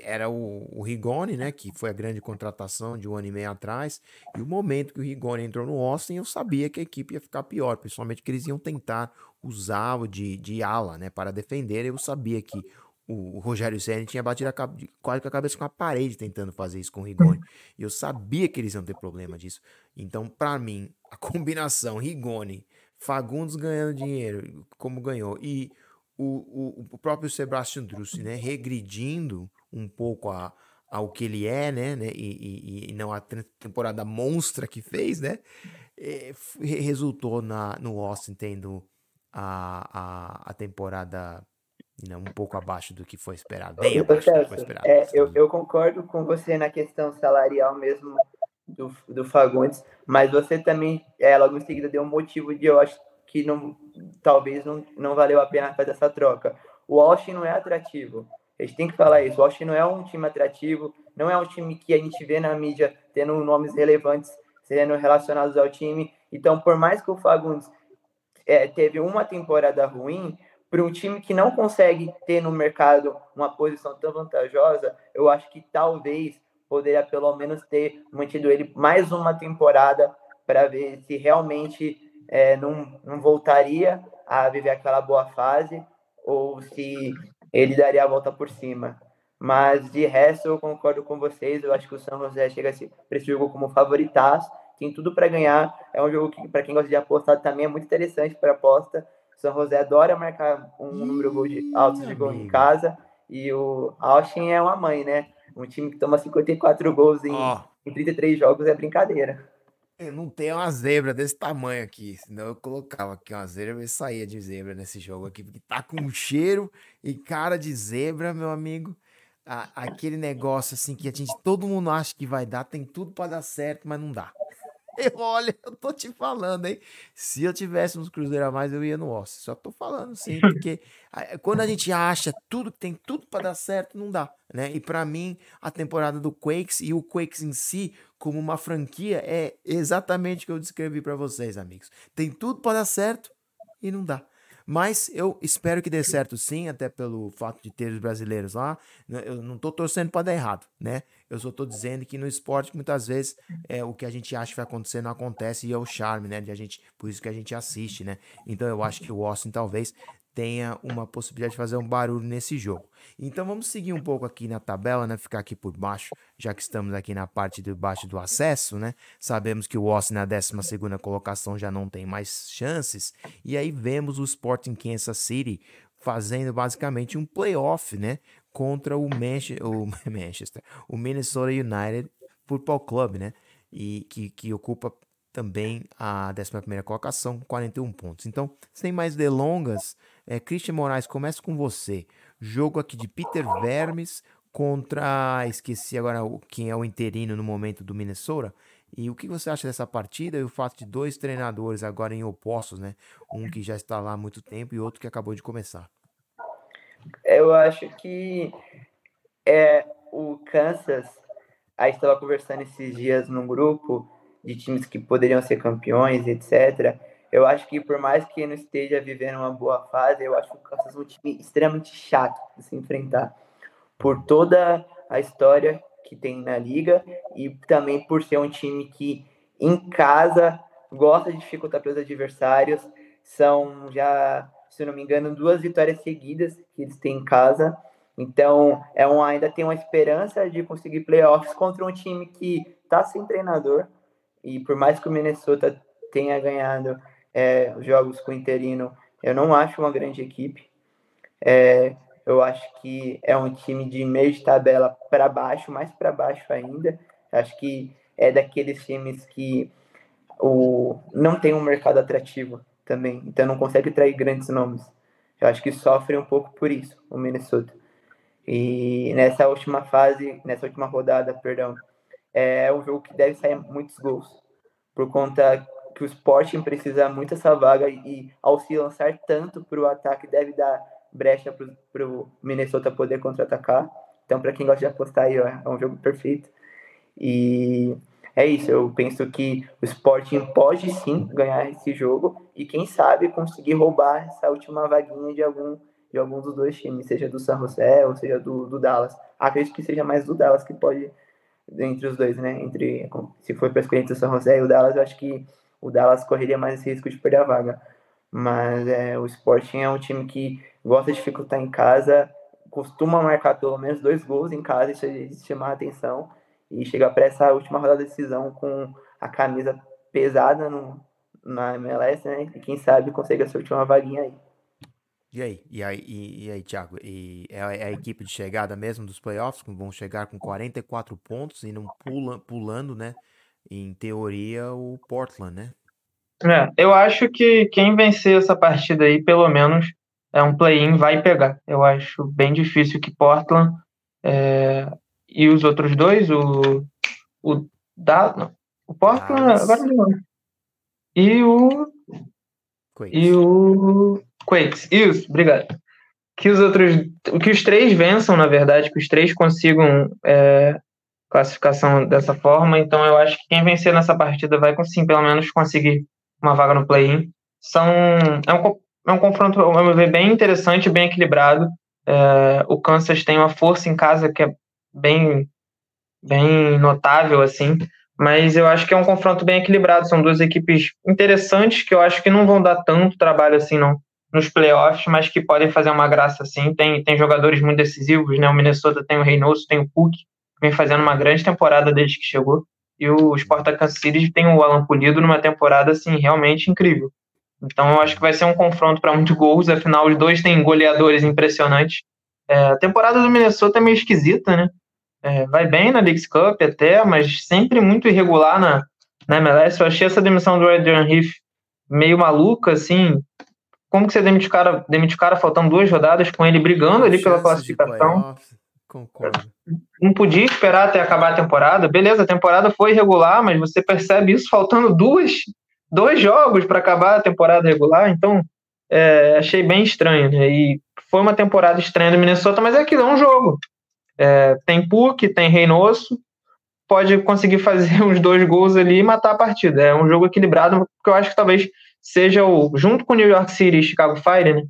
era o, o, Rigoni, né, que foi a grande contratação de um ano e meio atrás, e o momento que o Rigoni entrou no Austin, eu sabia que a equipe ia ficar pior, principalmente que eles iam tentar usá-lo de, de ala, né, para defender, eu sabia que o, o Rogério Senna tinha batido a, quase com a cabeça com a parede tentando fazer isso com o Rigoni, e eu sabia que eles iam ter problema disso, então para mim, a combinação Rigoni, Fagundes ganhando dinheiro, como ganhou, e o, o, o próprio Sebastian Drussi, né, regredindo um pouco a, ao que ele é, né, né e, e, e não a temporada monstra que fez, né, é, resultou na, no Austin tendo a, a, a temporada não, um pouco abaixo do que foi esperado, bem abaixo do que foi esperado. É, eu, eu concordo com você na questão salarial mesmo do, do Fagundes, mas você também, é, logo em seguida, deu um motivo de eu acho que não, talvez não, não valeu a pena fazer essa troca. O Austin não é atrativo. A gente tem que falar isso. O Austin não é um time atrativo, não é um time que a gente vê na mídia tendo nomes relevantes sendo relacionados ao time. Então, por mais que o Fagundes é, teve uma temporada ruim, para um time que não consegue ter no mercado uma posição tão vantajosa, eu acho que talvez poderia pelo menos ter mantido ele mais uma temporada para ver se realmente é, não, não voltaria a viver aquela boa fase ou se ele daria a volta por cima. Mas de resto, eu concordo com vocês. Eu acho que o São José chega para esse jogo como favoritaço, tem tudo para ganhar. É um jogo que, para quem gosta de apostar, também é muito interessante para aposta. São José adora marcar um número de alto de gol em casa. E o Austin é uma mãe, né? Um time que toma 54 gols em, oh. em 33 jogos é brincadeira. Eu não tenho uma zebra desse tamanho aqui, senão eu colocava aqui uma zebra e saía de zebra nesse jogo aqui, porque tá com cheiro e cara de zebra, meu amigo. aquele negócio assim que a gente, todo mundo acha que vai dar, tem tudo para dar certo, mas não dá. Eu, olha, eu tô te falando, hein? Se eu tivesse uns cruzeiros a mais, eu ia no Ossi. Só tô falando sim, porque quando a gente acha tudo que tem tudo para dar certo, não dá, né? E para mim, a temporada do Quakes e o Quakes em si, como uma franquia, é exatamente o que eu descrevi para vocês, amigos. Tem tudo para dar certo e não dá. Mas eu espero que dê certo sim, até pelo fato de ter os brasileiros lá. Né, eu não estou torcendo para dar errado, né? Eu só estou dizendo que no esporte muitas vezes é o que a gente acha que vai acontecer não acontece e é o charme, né? De a gente, por isso que a gente assiste, né? Então eu acho que o Austin talvez tenha uma possibilidade de fazer um barulho nesse jogo. Então vamos seguir um pouco aqui na tabela, né? Ficar aqui por baixo, já que estamos aqui na parte de baixo do acesso, né? Sabemos que o Austin na 12 colocação já não tem mais chances. E aí vemos o Sporting Kansas City fazendo basicamente um playoff, né? Contra o, Manchester, o Manchester, o Minnesota United Football Club, né? E que, que ocupa também a 11 colocação, 41 pontos. Então, sem mais delongas, é, Christian Moraes, começa com você. Jogo aqui de Peter Vermes contra. Esqueci agora quem é o interino no momento do Minnesota. E o que você acha dessa partida e o fato de dois treinadores agora em opostos, né? Um que já está lá há muito tempo e outro que acabou de começar. Eu acho que é o Kansas. A gente estava conversando esses dias num grupo de times que poderiam ser campeões, etc. Eu acho que por mais que não esteja vivendo uma boa fase, eu acho que o Kansas é um time extremamente chato de se enfrentar. Por toda a história que tem na liga e também por ser um time que em casa gosta de dificultar para os adversários. São já, se não me engano, duas vitórias seguidas que eles têm em casa. Então, é um, ainda tem uma esperança de conseguir playoffs contra um time que está sem treinador, e por mais que o Minnesota tenha ganhado é, jogos com o interino, eu não acho uma grande equipe. É, eu acho que é um time de meio de tabela para baixo, mais para baixo ainda. Acho que é daqueles times que o, não tem um mercado atrativo também, então não consegue trair grandes nomes. Eu acho que sofre um pouco por isso, o Minnesota. E nessa última fase, nessa última rodada, perdão, é um jogo que deve sair muitos gols, por conta que o Sporting precisa muito dessa vaga e ao se lançar tanto para o ataque deve dar brecha para o Minnesota poder contra-atacar. Então, para quem gosta de apostar aí, ó, é um jogo perfeito. E é isso, eu penso que o Sporting pode sim ganhar esse jogo e quem sabe conseguir roubar essa última vaguinha de algum de algum dos dois times, seja do San José ou seja do, do Dallas. Acredito que seja mais do Dallas que pode entre os dois, né? Entre se for para escolher entre o São José e o Dallas, eu acho que o Dallas correria mais esse risco de perder a vaga. Mas é, o Sporting é um time que gosta de dificultar em casa, costuma marcar pelo menos dois gols em casa, isso é chamar a atenção, e chegar para essa última rodada de decisão com a camisa pesada no, na MLS, né? E quem sabe consegue essa última vaguinha aí. E aí, e aí, e, e aí Thiago? E é, é a equipe de chegada mesmo dos playoffs, que vão chegar com 44 pontos e não pula, pulando, né? Em teoria, o Portland, né? É, eu acho que quem vencer essa partida aí, pelo menos, é um play-in, vai pegar. Eu acho bem difícil que Portland é, e os outros dois, o, o, da, não, o Portland, ah, agora não. E o. E o Quakes, isso, obrigado. Que os outros, que os três vençam, na verdade, que os três consigam é, classificação dessa forma. Então, eu acho que quem vencer nessa partida vai, sim, pelo menos conseguir uma vaga no play-in. São é um, é um confronto, ao meu ver, bem interessante, bem equilibrado. É, o Kansas tem uma força em casa que é bem, bem notável, assim mas eu acho que é um confronto bem equilibrado. São duas equipes interessantes que eu acho que não vão dar tanto trabalho assim, não nos playoffs, mas que podem fazer uma graça assim. Tem, tem jogadores muito decisivos, né? O Minnesota tem o Reynoso, tem o Cook, vem fazendo uma grande temporada desde que chegou. E o Spartak Kansas City tem o Alan Pulido numa temporada assim realmente incrível. Então eu acho que vai ser um confronto para muitos gols, afinal os dois têm goleadores impressionantes. É, a temporada do Minnesota é meio esquisita, né? É, vai bem na Leagues Cup até, mas sempre muito irregular na, na MLS. Eu achei essa demissão do Adrian Heath meio maluca, assim, como que você demite o cara, demite o cara faltando duas rodadas com ele brigando ali pela classificação? Concordo. Não podia esperar até acabar a temporada. Beleza, a temporada foi regular, mas você percebe isso faltando duas, dois jogos para acabar a temporada regular. Então, é, achei bem estranho. Né? E foi uma temporada estranha do Minnesota, mas é aquilo, é um jogo. É, tem Puck, tem Reinoso, pode conseguir fazer uns dois gols ali e matar a partida. É um jogo equilibrado, que eu acho que talvez seja o, junto com o New York City e Chicago Fire, né?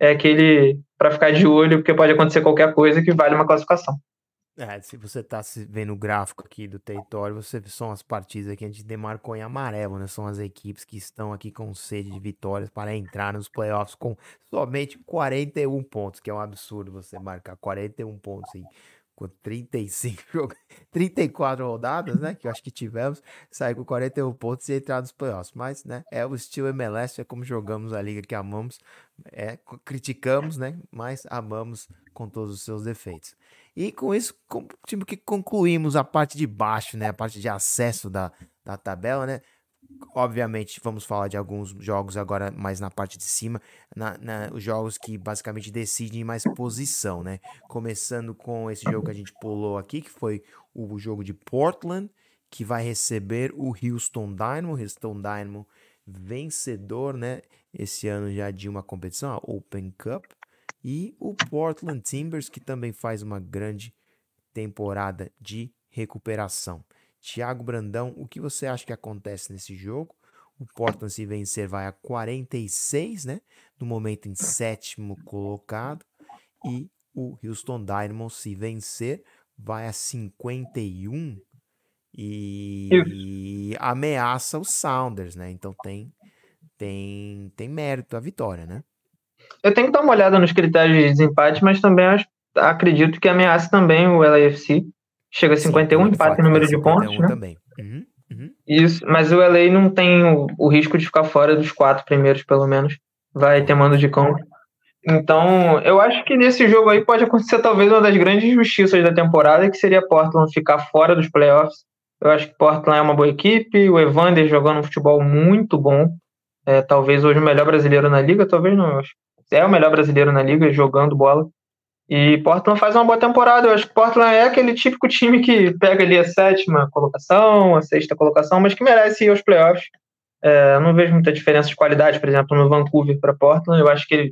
É aquele para ficar de olho, porque pode acontecer qualquer coisa que vale uma classificação. É, se você tá vendo o gráfico aqui do território, você são as partidas que a gente demarcou em amarelo, né? São as equipes que estão aqui com sede de vitórias para entrar nos playoffs com somente 41 pontos, que é um absurdo você marcar 41 pontos em com 35 34 rodadas, né? Que eu acho que tivemos, sair com 41 pontos e entrar nos playoffs. Mas, né? É o estilo MLS, é como jogamos a liga que amamos, é, criticamos, né? Mas amamos com todos os seus defeitos. E com isso, como time que concluímos a parte de baixo, né? A parte de acesso da, da tabela, né? Obviamente, vamos falar de alguns jogos agora mais na parte de cima, na, na, os jogos que basicamente decidem mais posição, né? Começando com esse jogo que a gente pulou aqui, que foi o jogo de Portland, que vai receber o Houston Dynamo, Houston Dynamo vencedor, né? Esse ano já de uma competição, a Open Cup, e o Portland Timbers, que também faz uma grande temporada de recuperação. Thiago Brandão, o que você acha que acontece nesse jogo? O Portland, se vencer, vai a 46, né? No momento em sétimo colocado. E o Houston Dynamo, se vencer, vai a 51 e, e ameaça os Sounders, né? Então tem, tem, tem mérito a vitória, né? Eu tenho que dar uma olhada nos critérios de desempate, mas também acredito que ameaça também o LAFC. Chega a 51, Sim, empate em número de pontos, né? Também. Uhum, uhum. Isso, mas o LA não tem o, o, risco de ficar fora dos quatro primeiros, pelo menos. Vai ter mando de campo. Então, eu acho que nesse jogo aí pode acontecer talvez uma das grandes injustiças da temporada, que seria Portland ficar fora dos playoffs. Eu acho que Portland é uma boa equipe, o Evander jogando um futebol muito bom. É, talvez hoje o melhor brasileiro na liga, talvez não. É o melhor brasileiro na liga, jogando bola. E Portland faz uma boa temporada. Eu acho que Portland é aquele típico time que pega ali a sétima colocação, a sexta colocação, mas que merece ir aos playoffs. É, eu não vejo muita diferença de qualidade, por exemplo, no Vancouver para Portland. Eu acho que eles,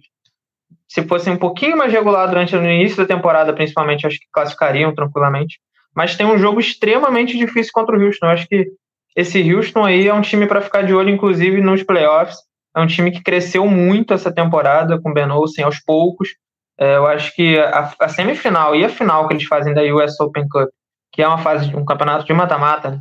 se fossem um pouquinho mais regular durante o início da temporada, principalmente, acho que classificariam tranquilamente. Mas tem um jogo extremamente difícil contra o Houston. Eu acho que esse Houston aí é um time para ficar de olho, inclusive nos playoffs. É um time que cresceu muito essa temporada com o Ben Olsen aos poucos eu acho que a, a, semifinal e a final que eles fazem da US Open Cup, que é uma fase de um campeonato de mata-mata,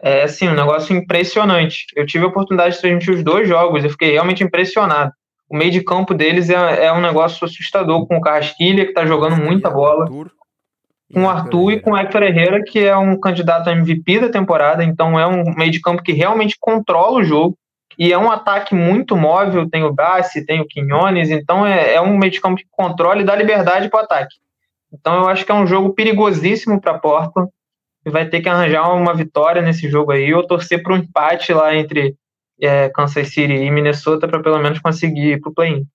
é assim, um negócio impressionante. Eu tive a oportunidade de transmitir os dois jogos, eu fiquei realmente impressionado. O meio de campo deles é, é um negócio assustador, com o Carrasquilha, que está jogando muita bola. Com o Arthur e com o Hector Herrera, que é um candidato a MVP da temporada, então é um meio de campo que realmente controla o jogo. E é um ataque muito móvel, tem o Bassi, tem o Quinones, então é, é um meio de campo que controla e dá liberdade para o ataque. Então eu acho que é um jogo perigosíssimo para Portland e vai ter que arranjar uma vitória nesse jogo aí ou torcer para um empate lá entre é, Kansas City e Minnesota para pelo menos conseguir ir para o play-in.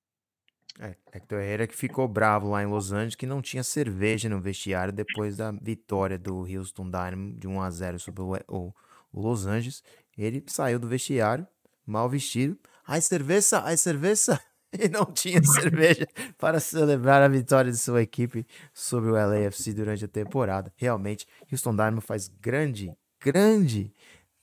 É, Hector Herrera que ficou bravo lá em Los Angeles que não tinha cerveja no vestiário depois da vitória do Houston Dynamo de 1 a 0 sobre o Los Angeles. Ele saiu do vestiário mal vestido. Ai, cerveja, ai, cerveja. E não tinha cerveja para celebrar a vitória de sua equipe sobre o LAFC durante a temporada. Realmente, Houston Dynamo faz grande, grande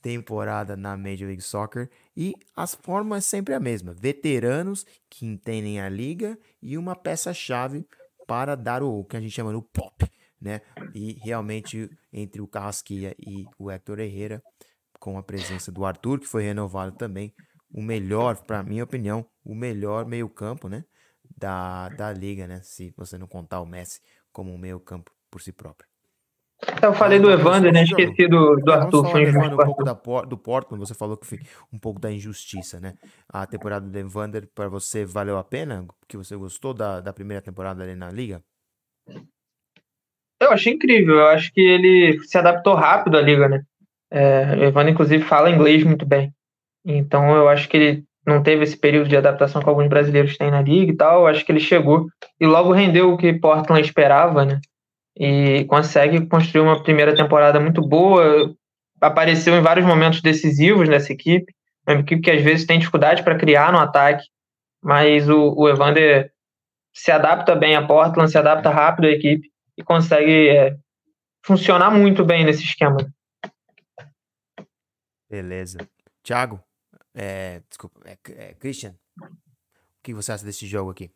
temporada na Major League Soccer e as formas sempre a mesma: veteranos que entendem a liga e uma peça-chave para dar o que a gente chama de pop, né? E realmente entre o Carrasquilla e o Hector Herrera com a presença do Arthur, que foi renovado também, o melhor, para minha opinião, o melhor meio-campo, né, da, da liga, né, se você não contar o Messi como um meio-campo por si próprio. Eu falei do Evander, né? Esqueci do, do Arthur. Foi um pouco da, do Portland, você falou que foi um pouco da injustiça, né? A temporada do Evander, para você, valeu a pena? Que você gostou da, da primeira temporada ali na liga? Eu achei incrível. Eu acho que ele se adaptou rápido à liga, né? É, o Evandro, inclusive, fala inglês muito bem. Então, eu acho que ele não teve esse período de adaptação que alguns brasileiros têm na liga e tal. Eu acho que ele chegou e logo rendeu o que Portland esperava, né? e consegue construir uma primeira temporada muito boa. Apareceu em vários momentos decisivos nessa equipe, uma equipe que às vezes tem dificuldade para criar no ataque, mas o, o Evander se adapta bem a Portland, se adapta rápido à equipe e consegue é, funcionar muito bem nesse esquema. Beleza. Thiago, é, desculpa, é, é, Christian, o que você acha desse jogo aqui?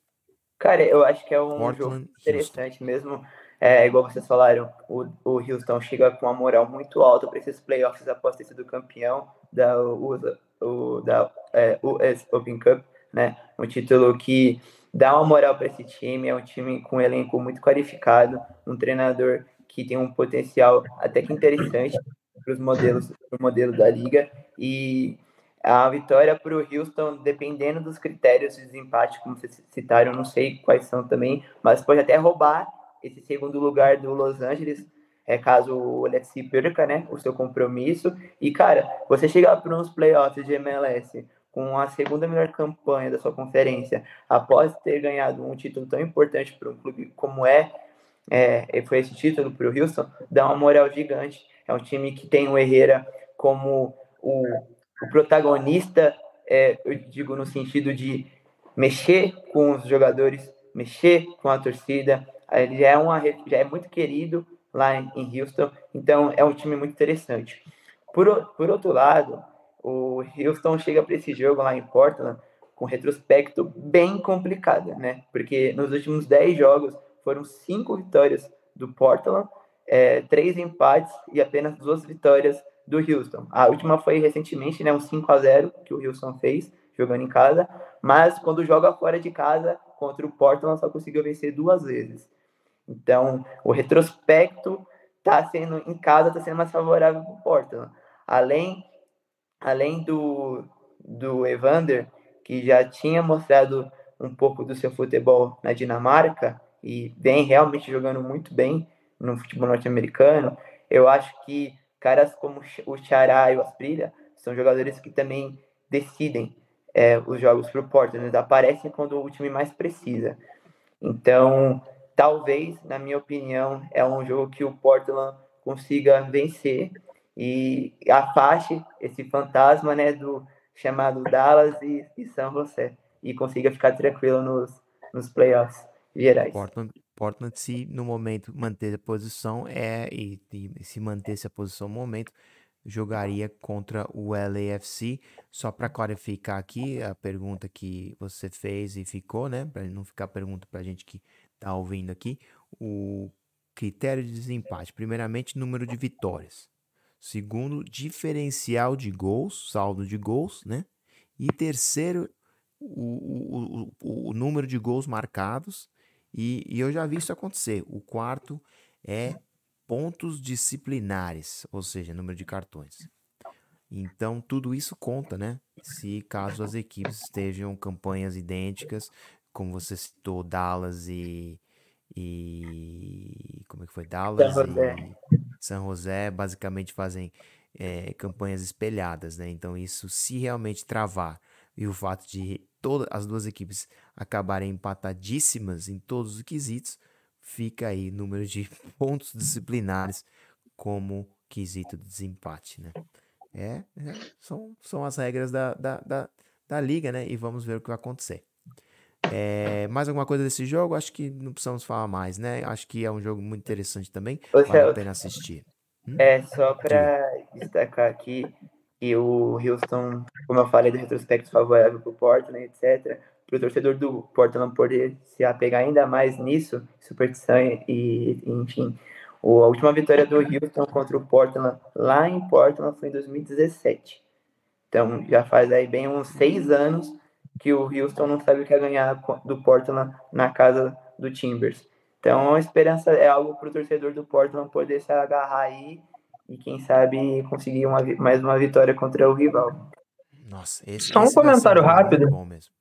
Cara, eu acho que é um Portland, jogo interessante Houston. mesmo. É, igual vocês falaram, o, o Houston chega com uma moral muito alta para esses playoffs após ter sido campeão da, o, o, da é, US Open Cup, né? Um título que dá uma moral para esse time, é um time com um elenco muito qualificado, um treinador que tem um potencial até que interessante para os modelos, pro modelo da liga e a vitória para o Houston, dependendo dos critérios de desempate, como vocês citaram, não sei quais são também, mas pode até roubar esse segundo lugar do Los Angeles, é caso o Alexi perca, né, o seu compromisso. E, cara, você chegar para uns playoffs de MLS com a segunda melhor campanha da sua conferência, após ter ganhado um título tão importante para um clube como é, é foi esse título para o Houston, dá uma moral gigante. É um time que tem o Herrera como o, o protagonista, é, eu digo no sentido de mexer com os jogadores, mexer com a torcida. Ele já é, uma, já é muito querido lá em Houston, então é um time muito interessante. Por, por outro lado, o Houston chega para esse jogo lá em Portland com retrospecto bem complicado, né? Porque nos últimos 10 jogos foram cinco vitórias do Portland, é, três empates e apenas duas vitórias do Houston. A última foi recentemente, né, um 5 a 0 que o Houston fez jogando em casa, mas quando joga fora de casa contra o Portland só conseguiu vencer duas vezes. Então, o retrospecto tá sendo em casa tá sendo mais favorável para o Portland. Além além do do Evander, que já tinha mostrado um pouco do seu futebol na Dinamarca e vem realmente jogando muito bem no futebol norte-americano, eu acho que caras como o Xará e o Asprilha são jogadores que também decidem é, os jogos para o Portland, eles aparecem quando o time mais precisa. Então, talvez, na minha opinião, é um jogo que o Portland consiga vencer e afaste esse fantasma né, do chamado Dallas e, e São José e consiga ficar tranquilo nos, nos playoffs gerais. Portland, Portland, se no momento manter a posição é e, e se manter essa posição no momento, jogaria contra o LAFC. Só para clarificar aqui a pergunta que você fez e ficou, né? Para não ficar pergunta para a gente que está ouvindo aqui. O critério de desempate, primeiramente, número de vitórias. Segundo, diferencial de gols, saldo de gols, né? E terceiro, o, o, o, o número de gols marcados. E, e eu já vi isso acontecer. O quarto é pontos disciplinares, ou seja, número de cartões. Então, tudo isso conta, né? Se caso as equipes estejam campanhas idênticas, como você citou, Dallas e. e como é que foi? Dallas San e San José basicamente fazem é, campanhas espelhadas, né? Então, isso, se realmente travar e o fato de todas as duas equipes acabarem empatadíssimas em todos os quesitos, fica aí número de pontos disciplinares como quesito de desempate, né? É, é, são, são as regras da, da, da, da, liga, né? E vamos ver o que vai acontecer. É, mais alguma coisa desse jogo? Acho que não precisamos falar mais, né? Acho que é um jogo muito interessante também. Ô, vale a pena assistir. Hum? É, só para destacar aqui que o Houston, como eu falei, do retrospecto favorável para o Portland, etc para o torcedor do Portland poder se apegar ainda mais nisso, superstição e, enfim. a última vitória do Houston contra o Portland lá em Portland foi em 2017. Então já faz aí bem uns seis anos que o Houston não sabe o que é ganhar do Portland na casa do Timbers. Então a esperança é algo para o torcedor do Portland poder se agarrar aí e quem sabe conseguir uma, mais uma vitória contra o rival. Nossa, esse, Só um esse comentário rápido. Bom mesmo.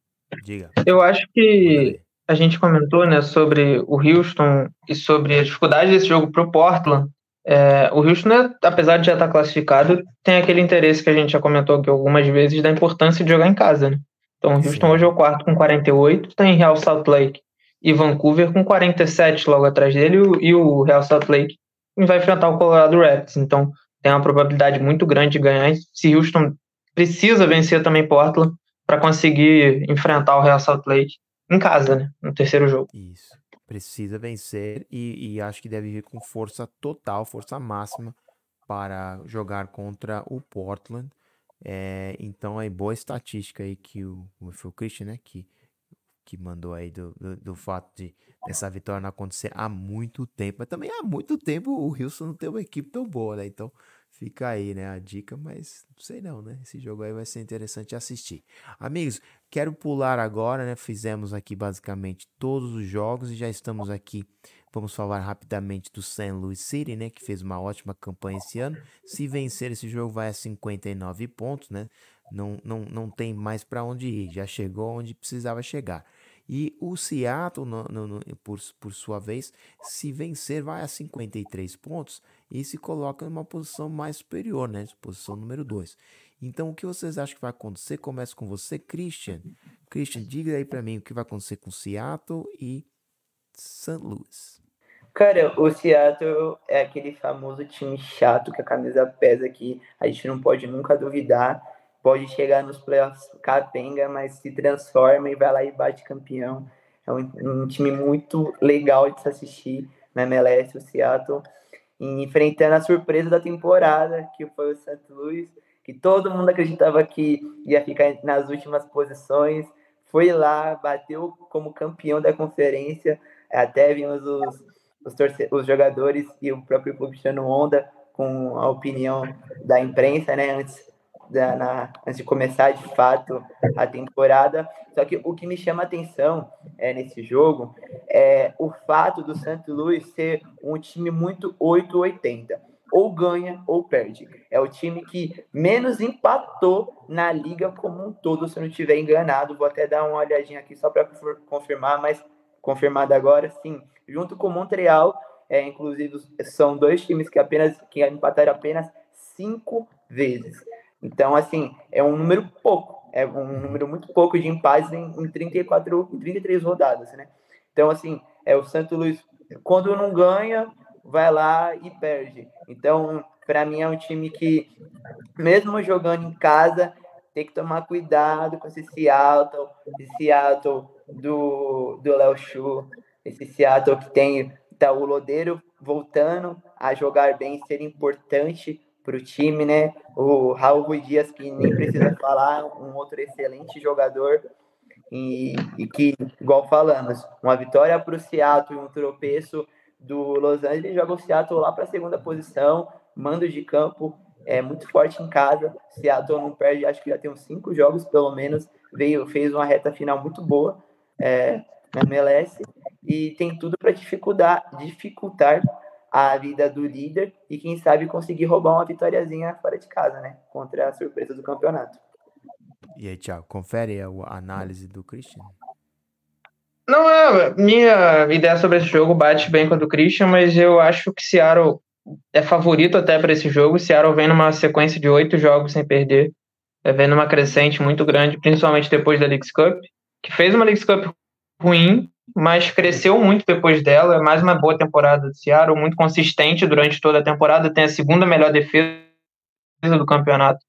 Diga. Eu acho que a gente comentou né, sobre o Houston e sobre a dificuldade desse jogo para o Portland. É, o Houston, né, apesar de já estar classificado, tem aquele interesse que a gente já comentou aqui algumas vezes da importância de jogar em casa. Né? Então, o Houston Sim. hoje é o quarto com 48, está em Real Salt Lake e Vancouver com 47 logo atrás dele e o Real Salt Lake vai enfrentar o Colorado Rapids. Então tem uma probabilidade muito grande de ganhar. Se Houston precisa vencer também Portland para conseguir enfrentar o Real Salt Lake em casa, né? No terceiro jogo. Isso. Precisa vencer e, e acho que deve vir com força total, força máxima para jogar contra o Portland. É, então é boa estatística aí que o, foi o Christian, né? Que, que mandou aí do, do, do, fato de essa vitória não acontecer há muito tempo. Mas também há muito tempo o Wilson não tem uma equipe tão boa, né? Então Fica aí, né, a dica, mas não sei não, né? Esse jogo aí vai ser interessante assistir. Amigos, quero pular agora, né? Fizemos aqui basicamente todos os jogos e já estamos aqui. Vamos falar rapidamente do St. Louis City, né? Que fez uma ótima campanha esse ano. Se vencer esse jogo, vai a 59 pontos, né? Não, não, não tem mais para onde ir. Já chegou onde precisava chegar. E o Seattle, no, no, no, por, por sua vez, se vencer, vai a 53 pontos e se coloca numa posição mais superior, né? Posição número 2. Então, o que vocês acham que vai acontecer? Começa com você, Christian. Christian, diga aí para mim o que vai acontecer com Seattle e St. Louis. Cara, o Seattle é aquele famoso time chato que a camisa pesa aqui. A gente não pode nunca duvidar pode chegar nos playoffs capenga, mas se transforma e vai lá e bate campeão. É um, um time muito legal de se assistir na MLS, o Seattle, enfrentando a surpresa da temporada, que foi o St. Louis, que todo mundo acreditava que ia ficar nas últimas posições, foi lá, bateu como campeão da conferência, até vimos os, os, os jogadores e o próprio clube onda com a opinião da imprensa, né, antes da, na, antes de começar de fato a temporada. Só que o que me chama atenção é, nesse jogo é o fato do Santo Luiz ser um time muito 880. Ou ganha ou perde. É o time que menos empatou na liga como um todo, se eu não estiver enganado. Vou até dar uma olhadinha aqui só para confirmar, mas confirmado agora, sim. Junto com Montreal, é, inclusive são dois times que apenas que empataram apenas cinco vezes. Então, assim, é um número pouco, é um número muito pouco de empates em, em 34, em 33 rodadas, né? Então, assim, é o Santo Luiz, quando não ganha, vai lá e perde. Então, para mim é um time que, mesmo jogando em casa, tem que tomar cuidado com esse Seattle, esse Seattle do, do Léo Chu, esse Seattle que tem tá, o Lodeiro voltando a jogar bem, ser importante para o time, né? O Raul Rui Dias, que nem precisa falar, um outro excelente jogador. E, e que, igual falamos, uma vitória para o Seattle e um tropeço do Los Angeles joga o Seattle lá para a segunda posição, mando de campo é muito forte em casa. Seattle não perde, acho que já tem uns cinco jogos pelo menos. Veio, fez uma reta final muito boa é, na MLS e tem tudo para dificultar, dificultar a vida do líder e quem sabe conseguir roubar uma vitóriazinha fora de casa, né? Contra a surpresa do campeonato. E aí, Thiago, confere a análise do Christian. Não, é, minha ideia sobre esse jogo bate bem com a do Christian, mas eu acho que Seattle é favorito até para esse jogo. Seattle vem numa sequência de oito jogos sem perder, é, vem numa crescente muito grande, principalmente depois da Leagues Cup, que fez uma Leagues Cup ruim, mas cresceu muito depois dela. É mais uma boa temporada do Seattle, muito consistente durante toda a temporada. Tem a segunda melhor defesa do campeonato.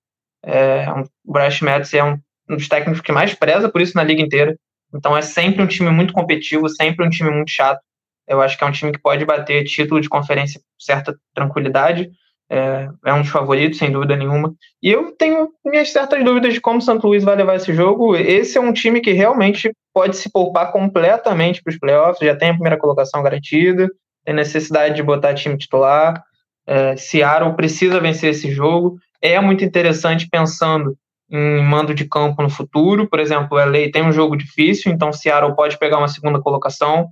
É, o Brash Metz é um, um, dos técnicos que mais preza por isso na liga inteira. Então é sempre um time muito competitivo, sempre um time muito chato. Eu acho que é um time que pode bater título de conferência com certa tranquilidade. É, é, um dos favoritos, sem dúvida nenhuma. E eu tenho minhas certas dúvidas de como o Santo Luís vai levar esse jogo. Esse é um time que realmente pode se poupar completamente para os playoffs, já tem a primeira colocação garantida, tem necessidade de botar time titular. É, Seattle precisa vencer esse jogo. É muito interessante pensando em mando de campo no futuro. Por exemplo, o LA tem um jogo difícil, então Seattle pode pegar uma segunda colocação.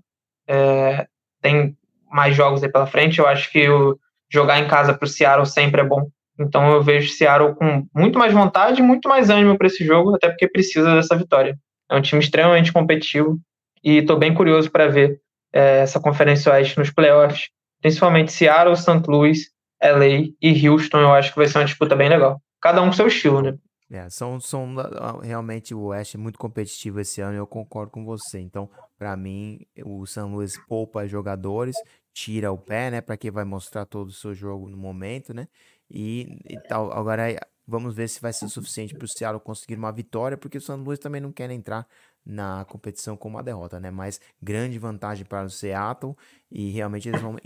É, tem mais jogos aí pela frente. Eu acho que o jogar em casa para o Seattle sempre é bom. Então eu vejo Seattle com muito mais vontade e muito mais ânimo para esse jogo, até porque precisa dessa vitória. É um time extremamente competitivo e estou bem curioso para ver é, essa Conferência Oeste nos playoffs, principalmente Seattle, St. Louis, LA e Houston. Eu acho que vai ser uma disputa bem legal. Cada um com seu estilo, né? É, são, são realmente o Oeste é muito competitivo esse ano, eu concordo com você. Então, para mim, o São Luís poupa jogadores, tira o pé, né? Para que vai mostrar todo o seu jogo no momento, né? E, e tal. Agora vamos ver se vai ser suficiente para o Seattle conseguir uma vitória, porque o São Luís também não quer entrar na competição com uma derrota, né? Mas grande vantagem para o Seattle e realmente eles vão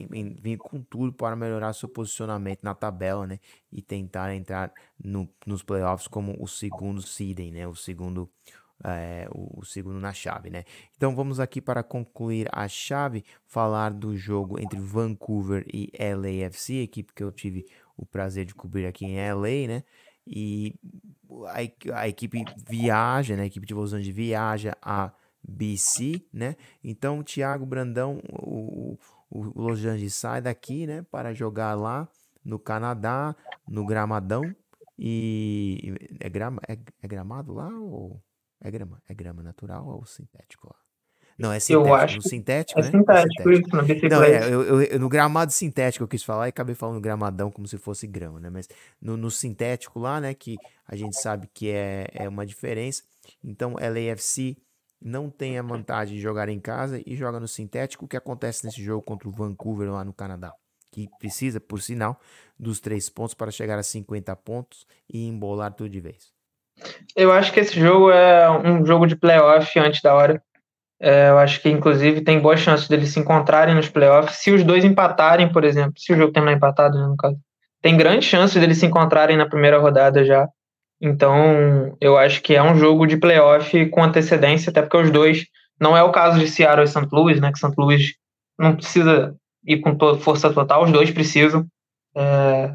vir com tudo para melhorar seu posicionamento na tabela, né? E tentar entrar no, nos playoffs como o segundo seeding, né? O segundo é, o, o, segundo na chave, né? Então vamos aqui para concluir a chave, falar do jogo entre Vancouver e LAFC, equipe que eu tive o prazer de cobrir aqui em LA, né? E a, a equipe viaja, né? A equipe de Los Angeles viaja a BC, né? Então o Thiago Brandão, o, o, Los Angeles sai daqui, né? Para jogar lá no Canadá, no Gramadão. E é, grama, é, é gramado lá ou é grama? É grama natural ou sintético lá? Não, é sintético. Eu acho no sintético, é né? Sintético, é sintético. isso, não, é, eu, eu, no gramado sintético eu quis falar e acabei falando gramadão como se fosse grama, né? Mas no, no sintético lá, né, que a gente sabe que é, é uma diferença. Então, LAFC não tem a vantagem de jogar em casa e joga no sintético. O que acontece nesse jogo contra o Vancouver lá no Canadá? Que precisa, por sinal, dos três pontos para chegar a 50 pontos e embolar tudo de vez. Eu acho que esse jogo é um jogo de playoff antes da hora. É, eu acho que, inclusive, tem boas chances deles se encontrarem nos playoffs. Se os dois empatarem, por exemplo, se o jogo terminar empatado, né, no caso, tem grande chance deles se encontrarem na primeira rodada já. Então, eu acho que é um jogo de playoff com antecedência, até porque os dois. Não é o caso de Seattle e St. Louis, né? Que St. Louis não precisa ir com força total, os dois precisam. É,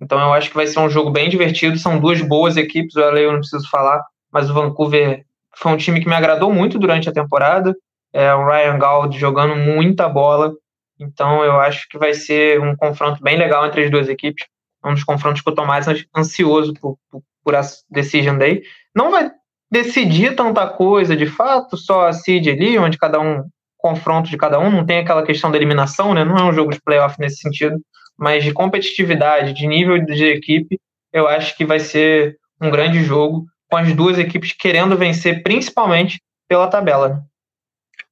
então eu acho que vai ser um jogo bem divertido. São duas boas equipes, o LA eu não preciso falar, mas o Vancouver foi um time que me agradou muito durante a temporada. É, o Ryan Gauld jogando muita bola. Então eu acho que vai ser um confronto bem legal entre as duas equipes. É um dos confrontos que eu estou mais ansioso por, por, por a Decision Day. Não vai decidir tanta coisa, de fato, só a seed ali, onde cada um confronto de cada um, não tem aquela questão da eliminação, né? Não é um jogo de playoff nesse sentido mas de competitividade, de nível de equipe, eu acho que vai ser um grande jogo, com as duas equipes querendo vencer, principalmente pela tabela. Né?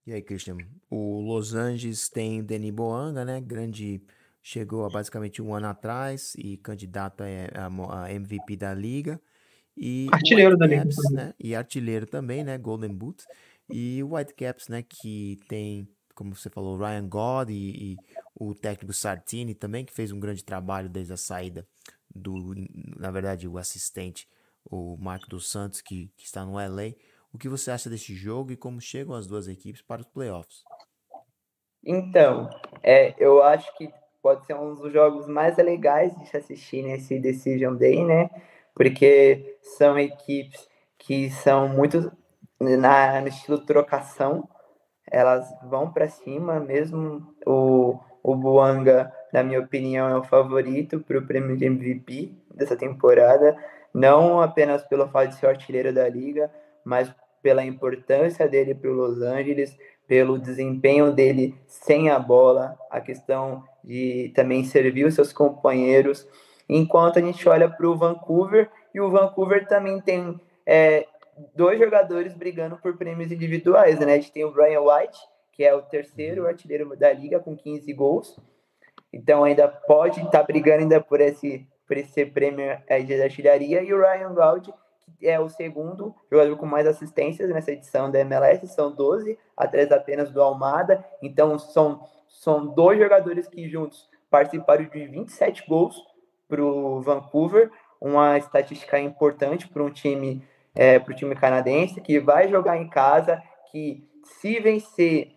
E aí, Christian? O Los Angeles tem Denis Boanga, né? Grande. Chegou há basicamente um ano atrás e candidato a, a MVP da liga. E artilheiro da liga. Né? E artilheiro também, né? Golden Boot. E o Whitecaps, né? Que tem como você falou, Ryan God e, e, o técnico Sartini também, que fez um grande trabalho desde a saída do, na verdade, o assistente, o Marco dos Santos, que, que está no LA. O que você acha desse jogo e como chegam as duas equipes para os playoffs? Então, é, eu acho que pode ser um dos jogos mais legais de se assistir nesse Decision Day, né? Porque são equipes que são muito na, no estilo trocação, elas vão para cima, mesmo o, o Buanga, na minha opinião, é o favorito para o prêmio de MVP dessa temporada, não apenas pelo fato de ser artilheiro da liga, mas pela importância dele para o Los Angeles, pelo desempenho dele sem a bola, a questão de também servir os seus companheiros. Enquanto a gente olha para o Vancouver, e o Vancouver também tem é, dois jogadores brigando por prêmios individuais, né? A gente tem o Brian White, que é o terceiro artilheiro da liga com 15 gols. Então ainda pode estar tá brigando ainda por esse esse prêmio de artilharia e o Ryan Gaud, que é o segundo jogador com mais assistências nessa edição da MLS, são 12, atrás apenas do Almada. Então são são dois jogadores que juntos participaram de 27 gols para o Vancouver, uma estatística importante para um time é, para o time canadense, que vai jogar em casa, que se vencer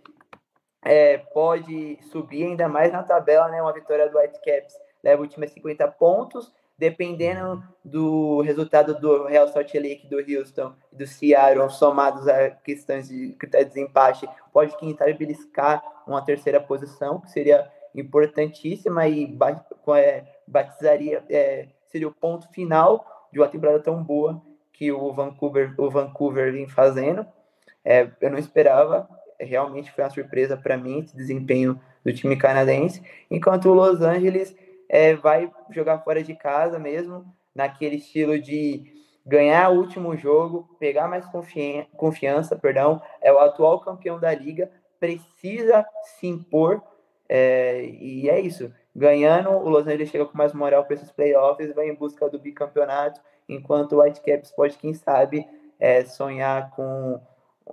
é, pode subir ainda mais na tabela, né? Uma vitória do Whitecaps leva o time a 50 pontos, dependendo do resultado do Real Salt Lake, do Houston e do Seattle, somados a questões de critério de desempate, pode tentar beliscar uma terceira posição, que seria importantíssima e é, batizaria, é, seria o ponto final de uma temporada tão boa que o Vancouver, o Vancouver vem fazendo. É, eu não esperava, realmente foi uma surpresa para mim esse desempenho do time canadense, enquanto o Los Angeles é, vai jogar fora de casa mesmo, naquele estilo de ganhar o último jogo, pegar mais confiança, confiança, perdão, é o atual campeão da liga, precisa se impor, é, e é isso. Ganhando, o Los Angeles chega com mais moral para esses playoffs, vai em busca do bicampeonato, enquanto o Whitecaps pode, quem sabe, é, sonhar com.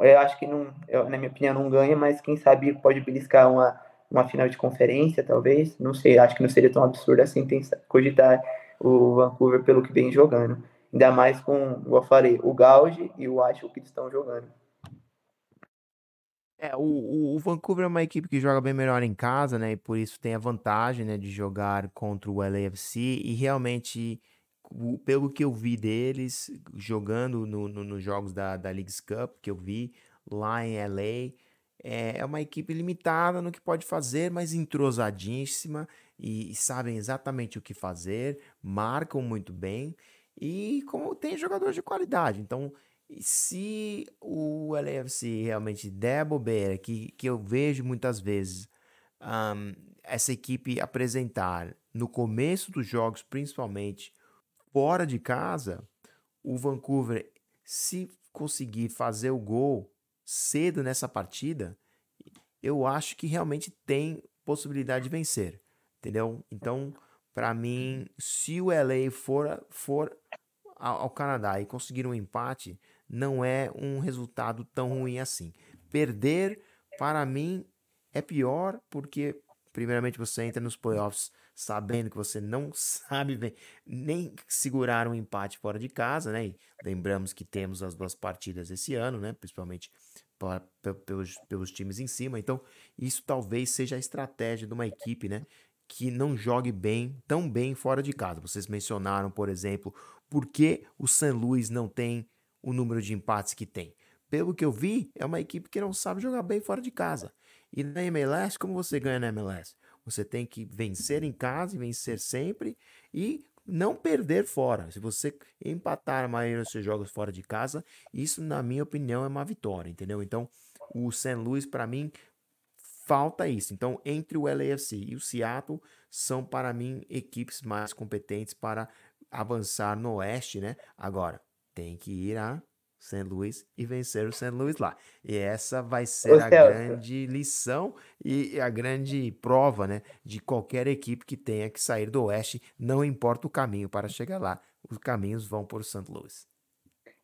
Eu acho que, não, eu, na minha opinião, não ganha, mas quem sabe pode beliscar uma, uma final de conferência, talvez. Não sei, acho que não seria tão absurdo assim cogitar o Vancouver pelo que vem jogando. Ainda mais com, eu falei, o Gauge e o Acho que estão jogando. É, o, o, o, Vancouver é uma equipe que joga bem melhor em casa, né? E por isso tem a vantagem, né, de jogar contra o LAFC. E realmente, o, pelo que eu vi deles jogando no, no, nos jogos da, da Leagues Cup, que eu vi lá em LA, é, é uma equipe limitada no que pode fazer, mas entrosadíssima e, e sabem exatamente o que fazer, marcam muito bem e como tem jogadores de qualidade. Então, se o LAFC realmente der bobeira, que, que eu vejo muitas vezes um, essa equipe apresentar no começo dos jogos, principalmente fora de casa, o Vancouver, se conseguir fazer o gol cedo nessa partida, eu acho que realmente tem possibilidade de vencer, entendeu? Então, para mim, se o LA for, for ao Canadá e conseguir um empate, não é um resultado tão ruim assim. Perder, para mim, é pior porque, primeiramente, você entra nos playoffs sabendo que você não sabe nem segurar um empate fora de casa, né? E lembramos que temos as duas partidas esse ano, né? Principalmente pelos, pelos times em cima. Então, isso talvez seja a estratégia de uma equipe, né? Que não jogue bem, tão bem fora de casa. Vocês mencionaram, por exemplo, por que o San Luis não tem o número de empates que tem. Pelo que eu vi, é uma equipe que não sabe jogar bem fora de casa. E na MLS, como você ganha na MLS? Você tem que vencer em casa e vencer sempre e não perder fora. Se você empatar a maioria dos seus jogos fora de casa, isso, na minha opinião, é uma vitória, entendeu? Então, o St. Louis, para mim, falta isso. Então, entre o LAFC e o Seattle, são, para mim, equipes mais competentes para avançar no oeste, né? Agora, tem que ir a St. Louis e vencer o St. Louis lá. E essa vai ser Ô, a Celso. grande lição e a grande prova, né, de qualquer equipe que tenha que sair do oeste, não importa o caminho para chegar lá, os caminhos vão por St. Louis.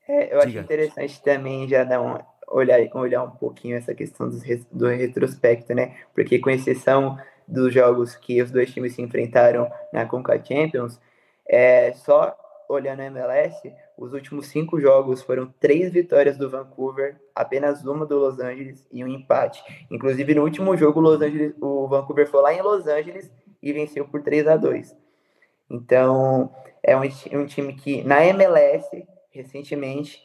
É, eu Diga. acho interessante também já dar um, olhar, olhar um pouquinho essa questão do, do retrospecto, né? Porque com exceção dos jogos que os dois times se enfrentaram na Conca Champions, é, só olhando a MLS, os últimos cinco jogos foram três vitórias do Vancouver, apenas uma do Los Angeles e um empate. Inclusive, no último jogo, o, Los Angeles, o Vancouver foi lá em Los Angeles e venceu por 3 a 2 Então, é um, um time que, na MLS, recentemente,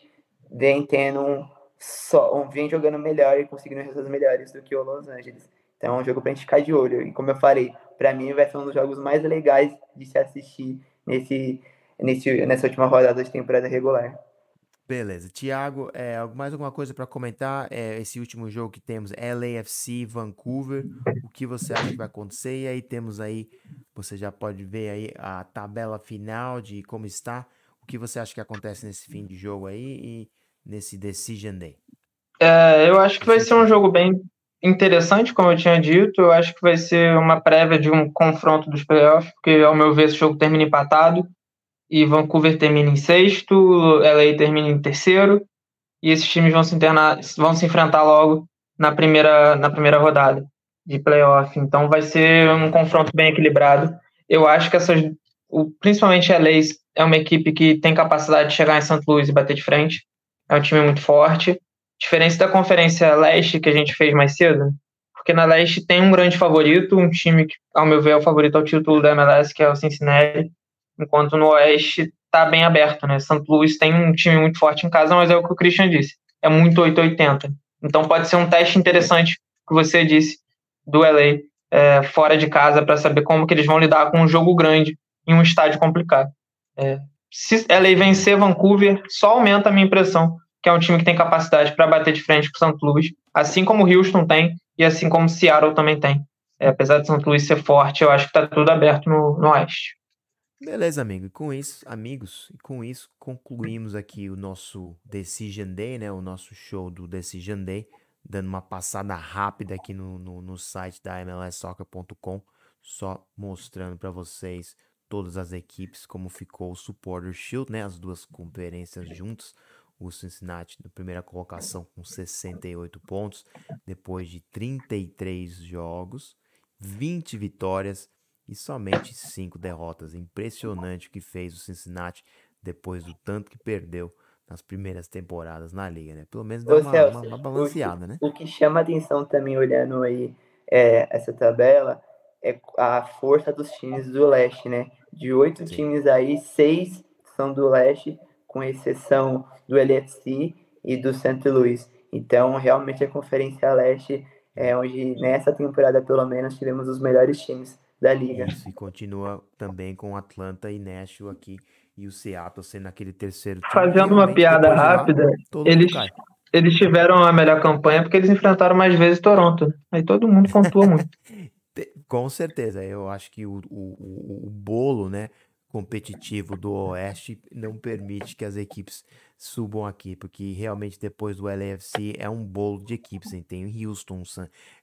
vem tendo um, só, vem jogando melhor e conseguindo resultados melhores do que o Los Angeles. Então, é um jogo para a gente ficar de olho. E como eu falei, para mim vai ser um dos jogos mais legais de se assistir nesse, nesse, nessa última rodada de temporada regular. Beleza. Tiago, é, mais alguma coisa para comentar? É, esse último jogo que temos, LAFC Vancouver, o que você acha que vai acontecer? E aí temos aí, você já pode ver aí a tabela final de como está. O que você acha que acontece nesse fim de jogo aí e nesse Decision Day? É, eu acho que vai ser um jogo bem interessante, como eu tinha dito. Eu acho que vai ser uma prévia de um confronto dos playoffs, porque, ao meu ver, esse jogo termina empatado e Vancouver termina em sexto, LA termina em terceiro, e esses times vão se, internar, vão se enfrentar logo na primeira, na primeira rodada de playoff. Então vai ser um confronto bem equilibrado. Eu acho que essas, o, principalmente LA é uma equipe que tem capacidade de chegar em St. Louis e bater de frente. É um time muito forte. Diferença da Conferência Leste que a gente fez mais cedo, porque na Leste tem um grande favorito, um time que, ao meu ver, é o favorito ao título da MLS, que é o Cincinnati enquanto no Oeste está bem aberto, né? St. Louis tem um time muito forte em casa, mas é o que o Christian disse, é muito 880. Então pode ser um teste interessante que você disse do LA é, fora de casa para saber como que eles vão lidar com um jogo grande em um estádio complicado. É, se LA vencer Vancouver, só aumenta a minha impressão que é um time que tem capacidade para bater de frente com o. Louis, assim como o Houston tem e assim como o Seattle também tem. É, apesar de St. Louis ser forte, eu acho que está tudo aberto no, no Oeste. Beleza, amigo. E com isso, amigos, e com isso concluímos aqui o nosso Decision Day, né? O nosso show do Decision Day, dando uma passada rápida aqui no, no, no site da MLSsoccer.com, só mostrando para vocês todas as equipes como ficou o Supporter Shield, né? As duas conferências juntas. O Cincinnati na primeira colocação com 68 pontos, depois de 33 jogos, 20 vitórias e somente cinco derrotas. Impressionante o que fez o Cincinnati depois do tanto que perdeu nas primeiras temporadas na liga, né? Pelo menos deu uma, Celso, uma, uma, balanceada, o que, né? O que chama atenção também olhando aí é, essa tabela é a força dos times do leste, né? De oito times aí, seis são do leste, com exceção do LFC e do St. Louis. Então, realmente a Conferência Leste é onde nessa temporada pelo menos tivemos os melhores times da liga. Isso, e continua também com Atlanta e Nashville aqui e o Seattle sendo aquele terceiro time. Fazendo uma piada rápida, lá, eles, eles tiveram a melhor campanha porque eles enfrentaram mais vezes Toronto. Aí todo mundo pontua muito. Com certeza, eu acho que o, o, o, bolo né, competitivo do Oeste não permite que as equipes subam aqui, porque realmente depois do LAFC é um bolo de equipes. Tem Houston,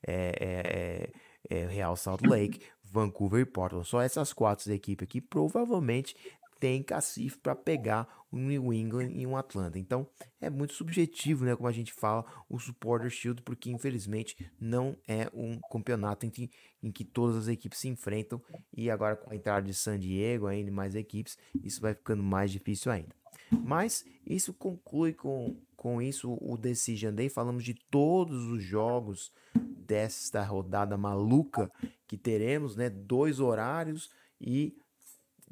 é, é, é, Real Salt Lake, Vancouver e Portland. Só essas quatro equipes aqui provavelmente tem cacife para pegar um New England e um Atlanta. Então é muito subjetivo, né, como a gente fala, o Supporter Shield, porque infelizmente não é um campeonato em que, em que todas as equipes se enfrentam. E agora com a entrada de San Diego ainda mais equipes, isso vai ficando mais difícil ainda. Mas isso conclui com, com isso o Decision Day. Falamos de todos os jogos desta rodada maluca que teremos, né? Dois horários e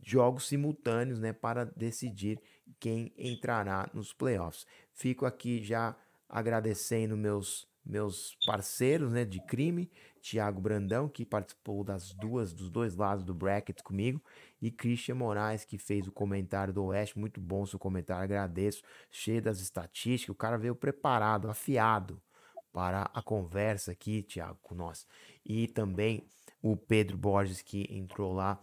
jogos simultâneos, né? Para decidir quem entrará nos playoffs. Fico aqui já agradecendo meus meus parceiros, né, de crime, Thiago Brandão, que participou das duas dos dois lados do bracket comigo, e Christian Moraes, que fez o comentário do Oeste, muito bom seu comentário, agradeço, cheio das estatísticas, o cara veio preparado, afiado para a conversa aqui, Thiago, com nós. E também o Pedro Borges, que entrou lá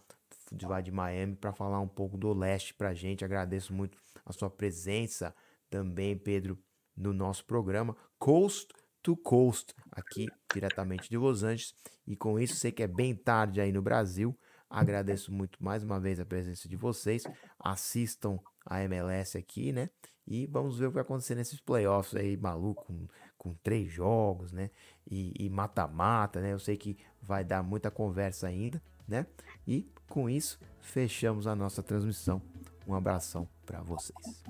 de lá de Miami para falar um pouco do leste para gente. Agradeço muito a sua presença também, Pedro, no nosso programa Coast to Coast, aqui diretamente de Los Angeles. E com isso, sei que é bem tarde aí no Brasil. Agradeço muito mais uma vez a presença de vocês. Assistam a MLS aqui, né? E vamos ver o que vai acontecer nesses playoffs aí, maluco, com, com três jogos, né? E mata-mata, né? Eu sei que vai dar muita conversa ainda, né? E com isso, fechamos a nossa transmissão. Um abração para vocês.